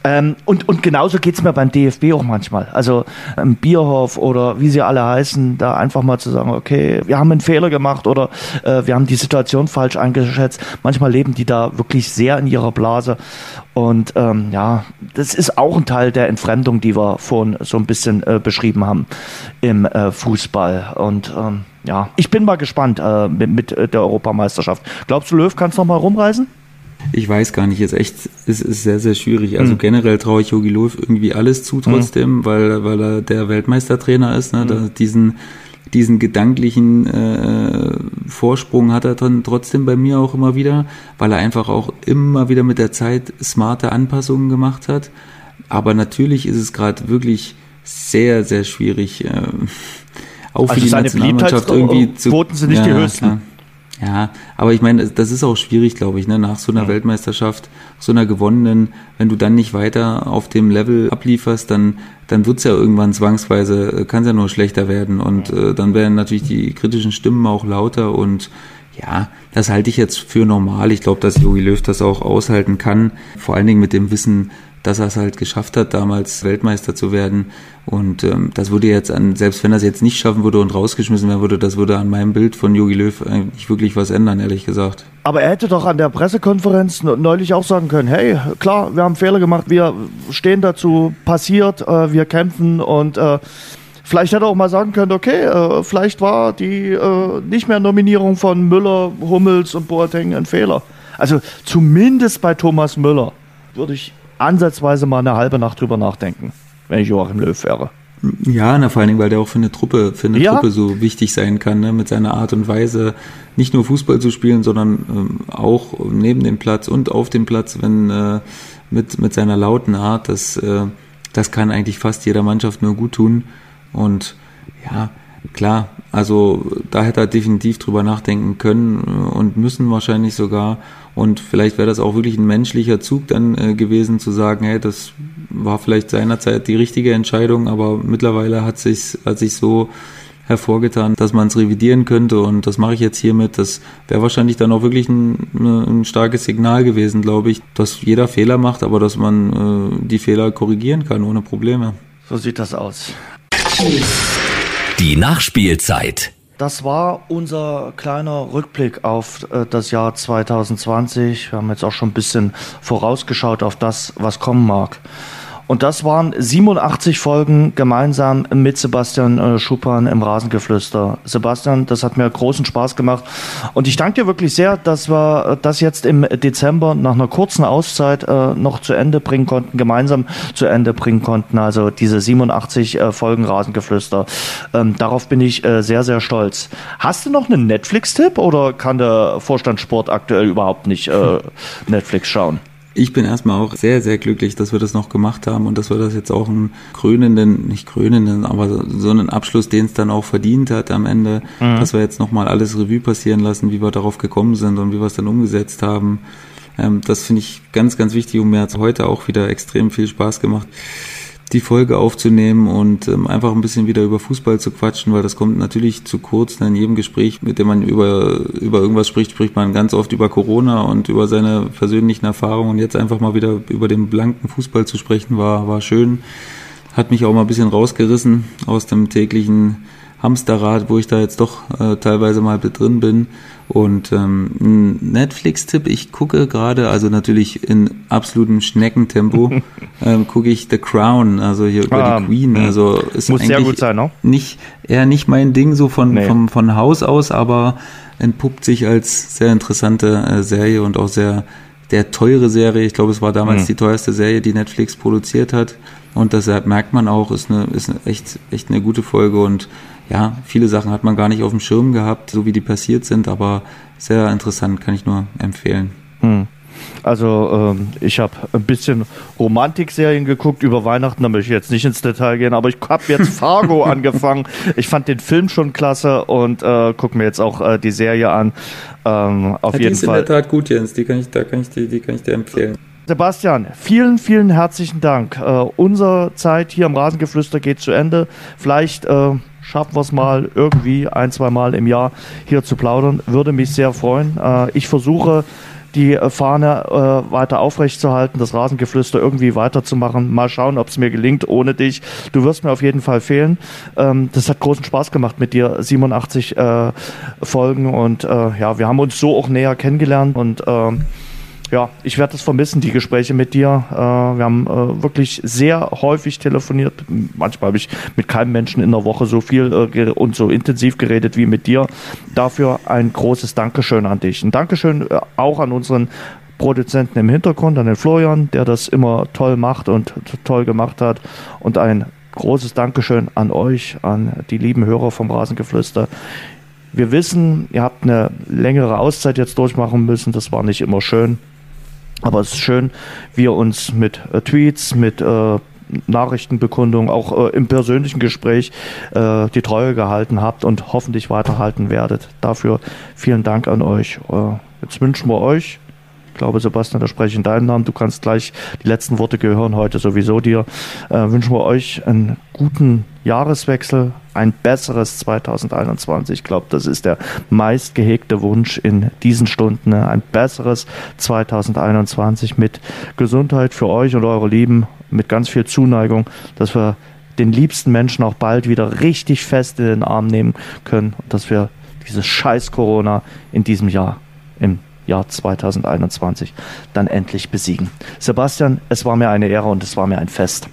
Speaker 2: Ähm, und, und genauso geht es mir beim DFB auch manchmal. Also im Bierhof oder wie sie alle heißen, da einfach mal zu sagen, okay, wir haben einen Fehler gemacht oder äh, wir haben die Situation falsch eingeschätzt. Manchmal leben die da wirklich sehr in ihrer Blase. Und ähm, ja, das ist auch ein Teil der Entfremdung, die wir vorhin so ein bisschen äh, beschrieben haben im äh, Fußball. Und ähm, ja, ich bin mal gespannt äh, mit, mit der Europameisterschaft. Glaubst du, Löw kann es nochmal rumreisen?
Speaker 3: Ich weiß gar nicht, ist echt, es ist sehr, sehr schwierig. Also mhm. generell traue ich Jogi Löw irgendwie alles zu trotzdem, mhm. weil, weil er der Weltmeistertrainer ist, ne? Mhm. Da, diesen, diesen gedanklichen äh, Vorsprung hat er dann trotzdem bei mir auch immer wieder, weil er einfach auch immer wieder mit der Zeit smarte Anpassungen gemacht hat. Aber natürlich ist es gerade wirklich sehr, sehr schwierig, äh, auch also für die Nationalmannschaft irgendwie
Speaker 2: zu. Quoten sind nicht ja, die höchsten. Klar.
Speaker 3: Ja, aber ich meine, das ist auch schwierig, glaube ich, ne? nach so einer ja. Weltmeisterschaft, so einer gewonnenen, wenn du dann nicht weiter auf dem Level ablieferst, dann, dann wird's ja irgendwann zwangsweise, äh, kann es ja nur schlechter werden und äh, dann werden natürlich die kritischen Stimmen auch lauter und ja, das halte ich jetzt für normal. Ich glaube, dass Jogi Löw das auch aushalten kann, vor allen Dingen mit dem Wissen, dass er es halt geschafft hat, damals Weltmeister zu werden. Und ähm, das würde jetzt an, selbst wenn er es jetzt nicht schaffen würde und rausgeschmissen werden würde, das würde an meinem Bild von Jogi Löw eigentlich wirklich was ändern, ehrlich gesagt.
Speaker 2: Aber er hätte doch an der Pressekonferenz neulich auch sagen können, hey, klar, wir haben Fehler gemacht, wir stehen dazu, passiert, äh, wir kämpfen und äh, vielleicht hätte er auch mal sagen können, okay, äh, vielleicht war die äh, nicht mehr Nominierung von Müller, Hummels und Boateng ein Fehler. Also zumindest bei Thomas Müller würde ich ansatzweise mal eine halbe Nacht drüber nachdenken, wenn ich Joachim Löw wäre.
Speaker 3: Ja, na, vor allen Dingen, weil der auch für eine Truppe, für eine ja. Truppe so wichtig sein kann, ne? mit seiner Art und Weise, nicht nur Fußball zu spielen, sondern ähm, auch neben dem Platz und auf dem Platz, wenn äh, mit, mit seiner lauten Art, das, äh, das kann eigentlich fast jeder Mannschaft nur gut tun. Und ja, klar, also da hätte er definitiv drüber nachdenken können und müssen wahrscheinlich sogar. Und vielleicht wäre das auch wirklich ein menschlicher Zug dann äh, gewesen, zu sagen, hey, das war vielleicht seinerzeit die richtige Entscheidung, aber mittlerweile hat sich hat sich so hervorgetan, dass man es revidieren könnte und das mache ich jetzt hiermit. Das wäre wahrscheinlich dann auch wirklich ein, ein, starkes Signal gewesen, glaube ich, dass jeder Fehler macht, aber dass man äh, die Fehler korrigieren kann ohne Probleme.
Speaker 2: So sieht das aus.
Speaker 1: Die Nachspielzeit.
Speaker 2: Das war unser kleiner Rückblick auf äh, das Jahr 2020. Wir haben jetzt auch schon ein bisschen vorausgeschaut auf das, was kommen mag. Und das waren 87 Folgen gemeinsam mit Sebastian äh, Schuppan im Rasengeflüster. Sebastian, das hat mir großen Spaß gemacht. Und ich danke dir wirklich sehr, dass wir äh, das jetzt im Dezember nach einer kurzen Auszeit äh, noch zu Ende bringen konnten, gemeinsam zu Ende bringen konnten. Also diese 87 äh, Folgen Rasengeflüster. Ähm, darauf bin ich äh, sehr, sehr stolz. Hast du noch einen Netflix-Tipp oder kann der Vorstand Sport aktuell überhaupt nicht Netflix schauen?
Speaker 3: Ich bin erstmal auch sehr, sehr glücklich, dass wir das noch gemacht haben und dass wir das jetzt auch einen krönenden, nicht krönenden, aber so einen Abschluss, den es dann auch verdient hat am Ende, mhm. dass wir jetzt nochmal alles Revue passieren lassen, wie wir darauf gekommen sind und wie wir es dann umgesetzt haben. Ähm, das finde ich ganz, ganz wichtig und mir hat es heute auch wieder extrem viel Spaß gemacht die Folge aufzunehmen und ähm, einfach ein bisschen wieder über Fußball zu quatschen, weil das kommt natürlich zu kurz. In jedem Gespräch, mit dem man über, über irgendwas spricht, spricht man ganz oft über Corona und über seine persönlichen Erfahrungen. Und jetzt einfach mal wieder über den blanken Fußball zu sprechen, war, war schön. Hat mich auch mal ein bisschen rausgerissen aus dem täglichen Hamsterrad, wo ich da jetzt doch äh, teilweise mal drin bin. Und ähm, ein Netflix-Tipp, ich gucke gerade, also natürlich in absolutem Schneckentempo, ähm, gucke ich The Crown, also hier über ah, die Queen. Also
Speaker 2: ist muss sehr gut sein, ne?
Speaker 3: Nicht, eher nicht mein Ding so von, nee. vom, von Haus aus, aber entpuppt sich als sehr interessante äh, Serie und auch sehr der teure Serie. Ich glaube, es war damals mhm. die teuerste Serie, die Netflix produziert hat. Und deshalb merkt man auch, ist eine, ist eine echt, echt eine gute Folge und ja, viele Sachen hat man gar nicht auf dem Schirm gehabt, so wie die passiert sind, aber sehr interessant, kann ich nur empfehlen. Hm.
Speaker 2: Also ähm, ich habe ein bisschen Romantikserien geguckt über Weihnachten, da möchte ich jetzt nicht ins Detail gehen, aber ich habe jetzt Fargo angefangen. Ich fand den Film schon klasse und äh, gucke mir jetzt auch äh, die Serie an. Ähm, auf ja, jeden die ist Fall. in
Speaker 3: der Tat gut, Jens. Die kann ich, da kann ich, die, die kann ich dir empfehlen.
Speaker 2: Sebastian, vielen, vielen herzlichen Dank. Äh, unsere Zeit hier im Rasengeflüster geht zu Ende. Vielleicht äh, schaffen wir es mal irgendwie ein, zwei Mal im Jahr hier zu plaudern. Würde mich sehr freuen. Äh, ich versuche die Fahne äh, weiter aufrechtzuerhalten, das Rasengeflüster irgendwie weiterzumachen. Mal schauen, ob es mir gelingt ohne dich. Du wirst mir auf jeden Fall fehlen. Ähm, das hat großen Spaß gemacht mit dir, 87 äh, Folgen und äh, ja, wir haben uns so auch näher kennengelernt und ähm, ja, ich werde das vermissen, die Gespräche mit dir. Äh, wir haben äh, wirklich sehr häufig telefoniert. Manchmal habe ich mit keinem Menschen in der Woche so viel äh, und so intensiv geredet wie mit dir. Dafür ein großes Dankeschön an dich. Ein Dankeschön auch an unseren Produzenten im Hintergrund, an den Florian, der das immer toll macht und toll gemacht hat. Und ein großes Dankeschön an euch, an die lieben Hörer vom Rasengeflüster. Wir wissen, ihr habt eine längere Auszeit jetzt durchmachen müssen. Das war nicht immer schön. Aber es ist schön, wie ihr uns mit äh, Tweets, mit äh, Nachrichtenbekundung, auch äh, im persönlichen Gespräch äh, die Treue gehalten habt und hoffentlich weiterhalten werdet. Dafür vielen Dank an euch. Äh, jetzt wünschen wir euch, glaube Sebastian, da spreche ich in deinem Namen, du kannst gleich die letzten Worte gehören heute sowieso dir, äh, wünschen wir euch einen guten Jahreswechsel, ein besseres 2021. Ich glaube, das ist der meist gehegte Wunsch in diesen Stunden. Ne? Ein besseres 2021 mit Gesundheit für euch und eure Lieben mit ganz viel Zuneigung, dass wir den liebsten Menschen auch bald wieder richtig fest in den Arm nehmen können und dass wir dieses scheiß Corona in diesem Jahr, im Jahr 2021, dann endlich besiegen. Sebastian, es war mir eine Ehre und es war mir ein Fest.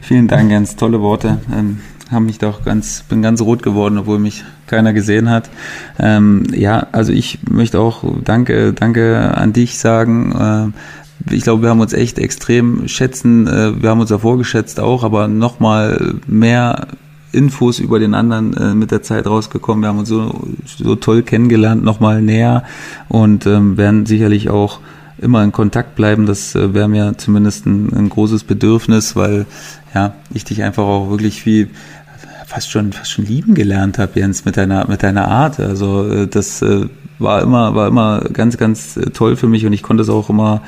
Speaker 3: Vielen Dank, ganz tolle Worte. Ähm, haben mich doch ganz, bin ganz rot geworden, obwohl mich keiner gesehen hat. Ähm, ja, also ich möchte auch Danke, Danke an dich sagen. Äh, ich glaube, wir haben uns echt extrem schätzen, äh, wir haben uns davor geschätzt auch, aber nochmal mehr Infos über den anderen äh, mit der Zeit rausgekommen. Wir haben uns so, so toll kennengelernt, nochmal näher und ähm, werden sicherlich auch immer in Kontakt bleiben. Das äh, wäre mir zumindest ein, ein, großes Bedürfnis, weil ja ich dich einfach auch wirklich wie fast schon fast schon lieben gelernt habe, Jens, mit deiner mit deiner Art. Also äh, das äh, war immer war immer ganz ganz äh, toll für mich und ich konnte es auch immer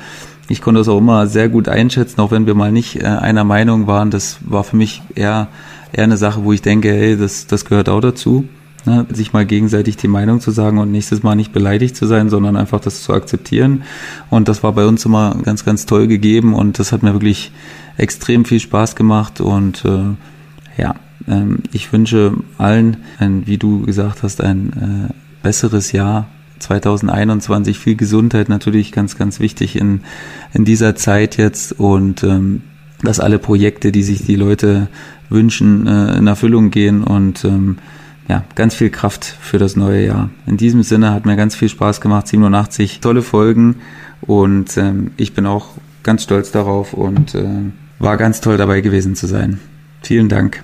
Speaker 3: ich konnte es auch immer sehr gut einschätzen, auch wenn wir mal nicht einer Meinung waren. Das war für mich eher, eher eine Sache, wo ich denke, hey, das, das gehört auch dazu. Ne? Sich mal gegenseitig die Meinung zu sagen und nächstes Mal nicht beleidigt zu sein, sondern einfach das zu akzeptieren. Und das war bei uns immer ganz, ganz toll gegeben und das hat mir wirklich extrem viel Spaß gemacht und äh, ja, ähm, ich wünsche allen, ein, wie du gesagt hast, ein äh, besseres Jahr 2021 viel Gesundheit natürlich ganz, ganz wichtig in, in dieser Zeit jetzt und ähm, dass alle Projekte, die sich die Leute wünschen, äh, in Erfüllung gehen und ähm, ja, ganz viel Kraft für das neue Jahr. In diesem Sinne hat mir ganz viel Spaß gemacht, 87 tolle Folgen und ähm, ich bin auch ganz stolz darauf und äh, war ganz toll dabei gewesen zu sein. Vielen Dank.